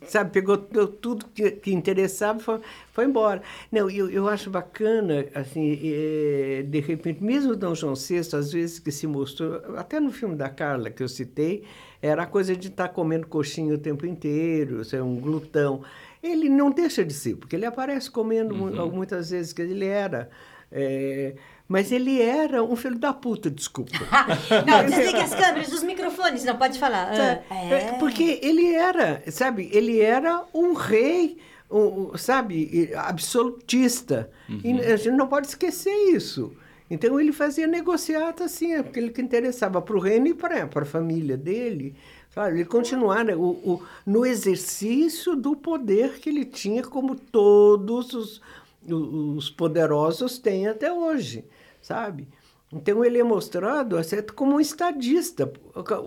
Speaker 3: sabe, pegou tudo que, que interessava e foi, foi embora. Não, eu, eu acho bacana, assim, é, de repente, mesmo Dom João VI, às vezes que se mostrou, até no filme da Carla que eu citei, era a coisa de estar tá comendo coxinha o tempo inteiro, ser um glutão. Ele não deixa de ser, porque ele aparece comendo uhum. muitas vezes, que ele era. É, mas ele era um filho da puta, desculpa.
Speaker 1: não, desliga as câmeras, os microfones, não pode falar.
Speaker 3: É. é. Porque ele era, sabe, ele era um rei, um, sabe, absolutista. Uhum. E a gente não pode esquecer isso. Então ele fazia negociata assim, aquilo que interessava para o reino e para a família dele. Sabe? Ele continuar né, o, o, no exercício do poder que ele tinha, como todos os, os poderosos têm até hoje sabe? Então ele é mostrado assim, como um estadista,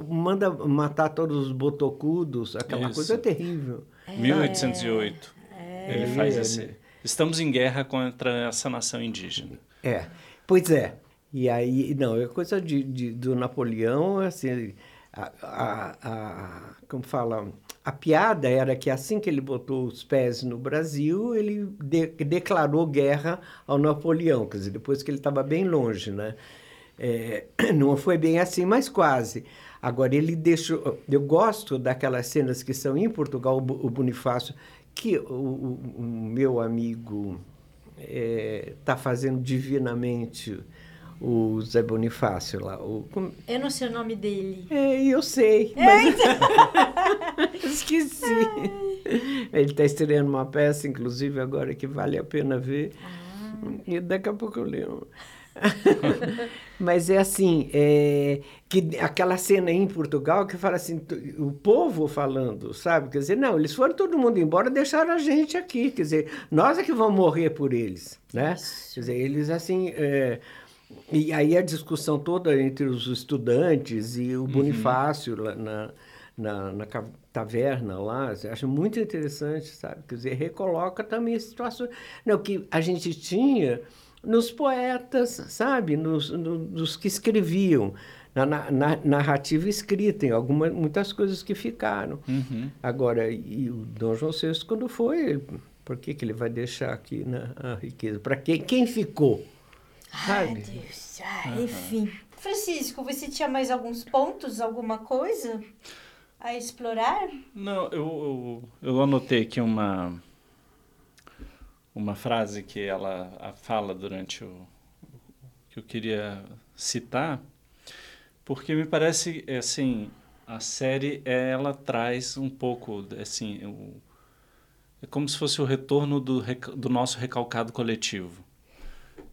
Speaker 3: manda matar todos os botocudos, aquela Isso. coisa terrível.
Speaker 2: É. 1808. É. Ele faz esse. Estamos em guerra contra essa nação indígena.
Speaker 3: É, pois é. E aí, não, é coisa de, de do Napoleão, assim, a, a, a, como fala, a piada era que assim que ele botou os pés no Brasil, ele de, declarou guerra ao Napoleão, quer dizer, depois que ele estava bem longe, né? É, não foi bem assim, mas quase. Agora, ele deixou... Eu gosto daquelas cenas que são em Portugal, o Bonifácio, que o, o, o meu amigo está é, fazendo divinamente o Zé Bonifácio lá. O.
Speaker 1: Eu não sei o nome dele.
Speaker 3: É, eu sei. Mas... Esqueci. Ele está estreando uma peça, inclusive, agora que vale a pena ver. Ah. E daqui a pouco eu lembro. Mas é assim, é, que aquela cena em Portugal que fala assim, o povo falando, sabe? Quer dizer, não, eles foram todo mundo embora, deixaram a gente aqui. Quer dizer, nós é que vamos morrer por eles, né? Quer dizer, eles assim... É, e aí a discussão toda entre os estudantes e o uhum. Bonifácio lá na, na, na taverna lá, acho muito interessante, sabe? Quer dizer, recoloca também a situação não, que a gente tinha nos poetas, sabe? Nos, no, nos que escreviam, na, na, narrativa escrita, em algumas, muitas coisas que ficaram. Uhum. Agora, e o Dom João VI, quando foi, por que, que ele vai deixar aqui na a riqueza? Para quem, quem ficou?
Speaker 1: Ai, Deus. Uhum. Enfim. Francisco, você tinha mais alguns pontos, alguma coisa a explorar?
Speaker 2: Não, eu, eu, eu anotei aqui uma, uma frase que ela fala durante o que eu queria citar, porque me parece assim a série ela traz um pouco assim o, é como se fosse o retorno do, do nosso recalcado coletivo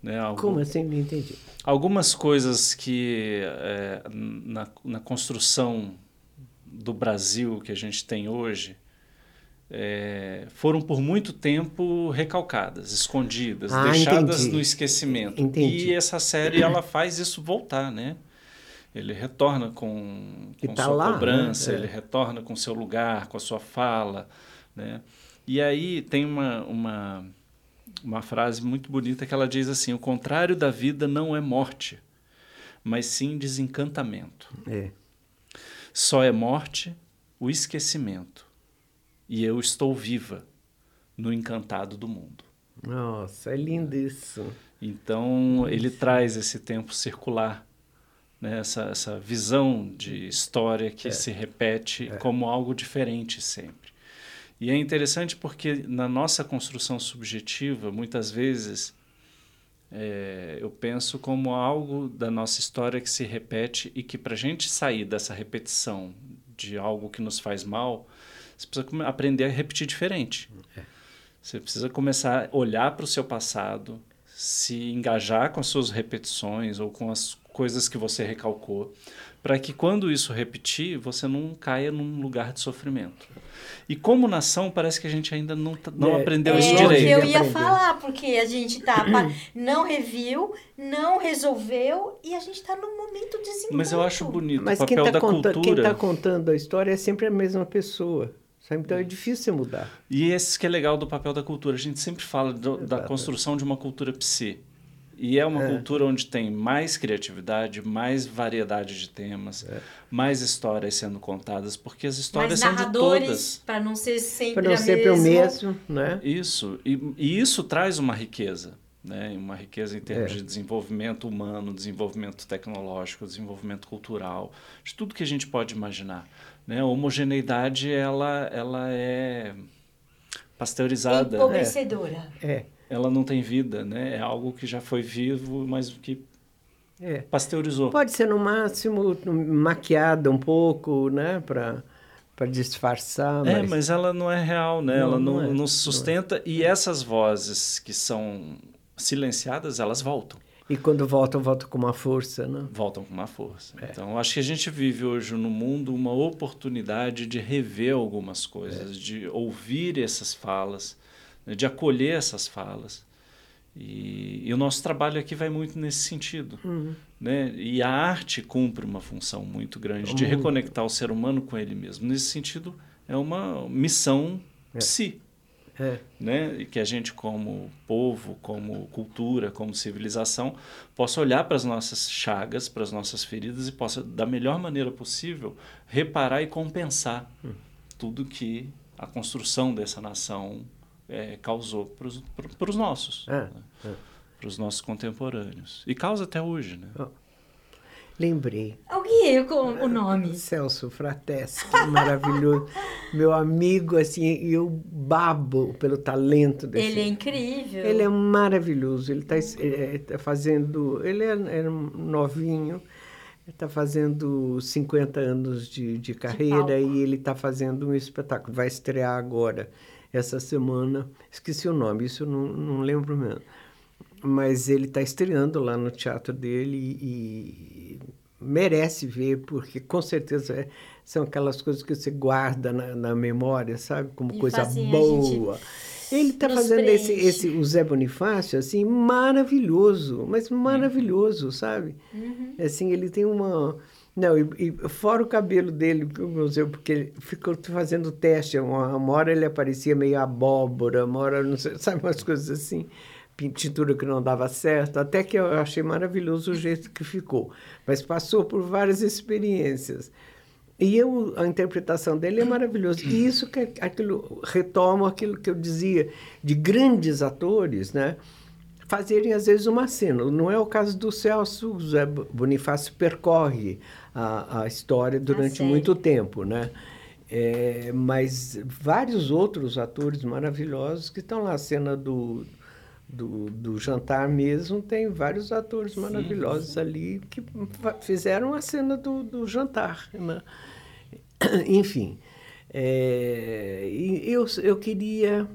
Speaker 3: né? Algum, Como assim? Não entendi.
Speaker 2: Algumas coisas que é, na, na construção do Brasil que a gente tem hoje é, foram por muito tempo recalcadas, escondidas, ah, deixadas entendi. no esquecimento. Entendi. E essa série ela faz isso voltar, né? Ele retorna com, com tá sua lá, né? cobrança, né? ele retorna com seu lugar, com a sua fala, né? E aí tem uma, uma uma frase muito bonita que ela diz assim: o contrário da vida não é morte, mas sim desencantamento. É. Só é morte o esquecimento. E eu estou viva no encantado do mundo.
Speaker 3: Nossa, é lindo isso.
Speaker 2: Então, ele traz esse tempo circular, né? essa, essa visão de história que é. se repete é. como algo diferente sempre. E é interessante porque na nossa construção subjetiva, muitas vezes, é, eu penso como algo da nossa história que se repete e que para a gente sair dessa repetição de algo que nos faz mal, você precisa aprender a repetir diferente. É. Você precisa começar a olhar para o seu passado, se engajar com as suas repetições ou com as coisas que você recalcou, para que quando isso repetir, você não caia num lugar de sofrimento. E como nação, parece que a gente ainda não, tá, não é, aprendeu
Speaker 1: é,
Speaker 2: isso direito.
Speaker 1: eu ia falar, porque a gente tá, não reviu, não resolveu e a gente está num momento desenvolvido.
Speaker 2: Mas eu acho bonito Mas o papel tá da cultura.
Speaker 3: Quem está contando a história é sempre a mesma pessoa. Então é difícil mudar.
Speaker 2: E esse que é legal do papel da cultura. A gente sempre fala do, da construção de uma cultura psi. E é uma é. cultura onde tem mais criatividade, mais variedade de temas, é. mais histórias sendo contadas, porque as histórias são de todas.
Speaker 1: Para não ser sempre
Speaker 3: Para não sempre
Speaker 1: o
Speaker 3: mesmo, né?
Speaker 2: Isso. E, e, isso traz uma riqueza, né? Uma riqueza em termos é. de desenvolvimento humano, desenvolvimento tecnológico, desenvolvimento cultural, de tudo que a gente pode imaginar. Né? A homogeneidade, ela, ela é pasteurizada.
Speaker 1: Empobrecedora.
Speaker 3: É
Speaker 2: ela não tem vida, né? É algo que já foi vivo, mas que é. pasteurizou.
Speaker 3: Pode ser no máximo maquiada um pouco, né, para para disfarçar.
Speaker 2: É, mas... Mas ela não é real, né? Não, ela não, não, é, não sustenta não é. e essas vozes que são silenciadas, elas voltam.
Speaker 3: E quando voltam, voltam com uma força, né?
Speaker 2: Voltam com uma força. É. Então, acho que a gente vive hoje no mundo uma oportunidade de rever algumas coisas, é. de ouvir essas falas, de acolher essas falas. E, e, o nosso trabalho aqui vai muito nesse sentido. Uhum. Né? E a arte cumpre uma função muito grande de reconectar o ser humano com ele mesmo. Nesse sentido, é uma missão é. si. É. Né? E que a gente, como povo, como cultura, como civilização, possa olhar para as nossas chagas, para as nossas feridas e possa, da melhor maneira possível, reparar e compensar uhum. tudo que a construção dessa nação é, causou para os nossos, é, né? é. para os nossos contemporâneos. E causa até hoje, né? Oh.
Speaker 3: Lembrei.
Speaker 1: Alguém com o nome?
Speaker 3: Celso Frateschi, maravilhoso. Meu amigo, assim, eu babo pelo talento desse.
Speaker 1: Ele é incrível.
Speaker 3: Ele é maravilhoso. Ele está é, tá fazendo. Ele é, é novinho, está fazendo 50 anos de, de carreira de e ele está fazendo um espetáculo. Vai estrear agora essa semana. Esqueci o nome, isso eu não, não lembro mesmo. Mas ele está estreando lá no teatro dele e, merece ver, porque com certeza é, são aquelas coisas que você guarda na, na memória, sabe? Como e coisa boa. Ele está fazendo esse, esse, o Zé Bonifácio, assim, maravilhoso, mas maravilhoso, sabe? Uhum. Assim, ele tem uma não, e, e, fora o cabelo dele, porque ele ficou fazendo teste. Uma, uma hora ele aparecia meio abóbora, uma hora, não sei, sabe, umas coisas assim. Pintura que não dava certo, até que eu achei maravilhoso o jeito que ficou. Mas passou por várias experiências. E eu, a interpretação dele é maravilhosa. E isso que aquilo retoma aquilo que eu dizia de grandes atores, né? Fazerem às vezes uma cena. Não é o caso do Celso, o Zé Bonifácio percorre a, a história durante muito tempo, né? É, mas vários outros atores maravilhosos que estão lá, a cena do, do, do jantar mesmo, tem vários atores sim, maravilhosos sim. ali que fizeram a cena do, do jantar. Né? Enfim, é, eu, eu queria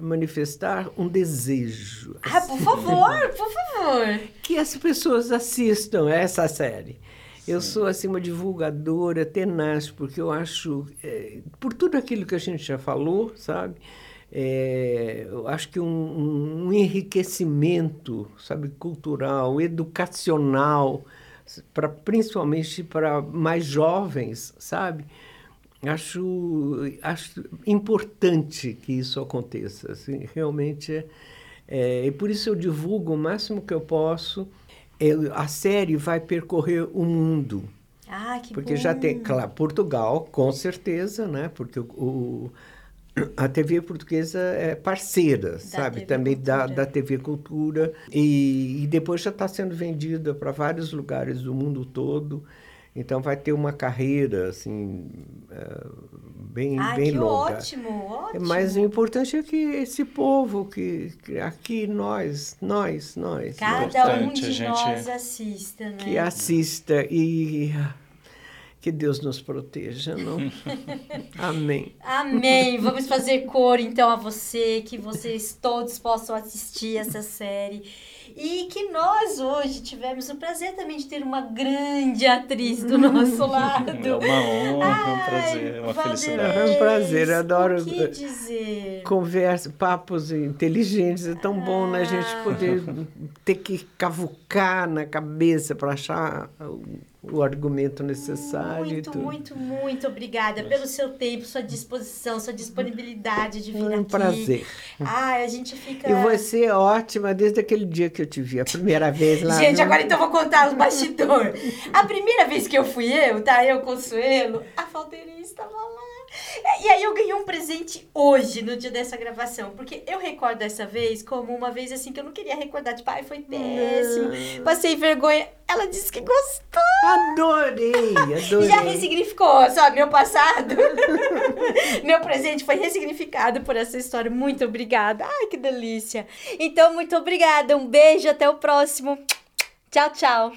Speaker 3: manifestar um desejo.
Speaker 1: Ah, por favor, por favor.
Speaker 3: Que as pessoas assistam essa série. Eu sou assim uma divulgadora tenaz, porque eu acho, é, por tudo aquilo que a gente já falou, sabe? É, eu acho que um, um, enriquecimento, sabe, cultural, educacional, para principalmente para mais jovens, sabe? Acho, acho importante que isso aconteça, assim, realmente é, é, e por isso eu divulgo o máximo que eu posso a série vai percorrer o mundo.
Speaker 1: Ah, que
Speaker 3: Porque
Speaker 1: bom.
Speaker 3: já tem, claro, Portugal, com certeza, né? Porque o, o a TV portuguesa é parceira, da sabe? TV Também da, da TV Cultura. E, e depois já está sendo vendida para vários lugares do mundo todo. Então vai ter uma carreira assim é, bem,
Speaker 1: Ai,
Speaker 3: bem
Speaker 1: que
Speaker 3: longa.
Speaker 1: ótimo, ótimo.
Speaker 3: Mas o importante é que esse povo, que, que aqui nós, nós, nós,
Speaker 1: Cada
Speaker 3: nós,
Speaker 1: um de
Speaker 2: gente-
Speaker 1: nós assista, né?
Speaker 3: que assista e que Deus nos proteja, não? Amém.
Speaker 1: Amém. Vamos fazer cor então a você, que vocês todos possam assistir essa série. E que nós hoje tivemos o prazer também de ter uma grande atriz do nosso lado.
Speaker 2: É uma honra, um prazer, uma
Speaker 1: Valderez,
Speaker 2: felicidade.
Speaker 3: É um prazer, adoro-
Speaker 1: O que dizer?
Speaker 3: Conversa, papos inteligentes, é tão bom né, a gente
Speaker 1: Ah.
Speaker 3: poder ter que cavucar na cabeça para achar o, argumento necessário
Speaker 1: Muito, muito, muito obrigada pelo seu tempo, sua disposição, sua disponibilidade de vir
Speaker 3: Foi um
Speaker 1: aqui.
Speaker 3: prazer.
Speaker 1: Ai, a gente fica.
Speaker 3: E você é ótima desde aquele dia que eu te vi a primeira vez lá.
Speaker 1: Gente,
Speaker 3: no-
Speaker 1: agora então eu vou contar os bastidores. A primeira vez que eu fui eu, tá? Eu, Consuelo, a Valderia estava lá. E aí eu ganhei um presente hoje, no dia dessa gravação. Porque eu recordo dessa vez como uma vez assim que eu não queria recordar. Tipo, ai, foi péssimo. Passei vergonha. Ela disse que gostou.
Speaker 3: Adorei, adorei.
Speaker 1: Já ressignificou, sabe, meu passado. meu presente foi ressignificado por essa história. Muito obrigada. Ai, que delícia. Então, muito obrigada. Um beijo, até o próximo. Tchau, tchau.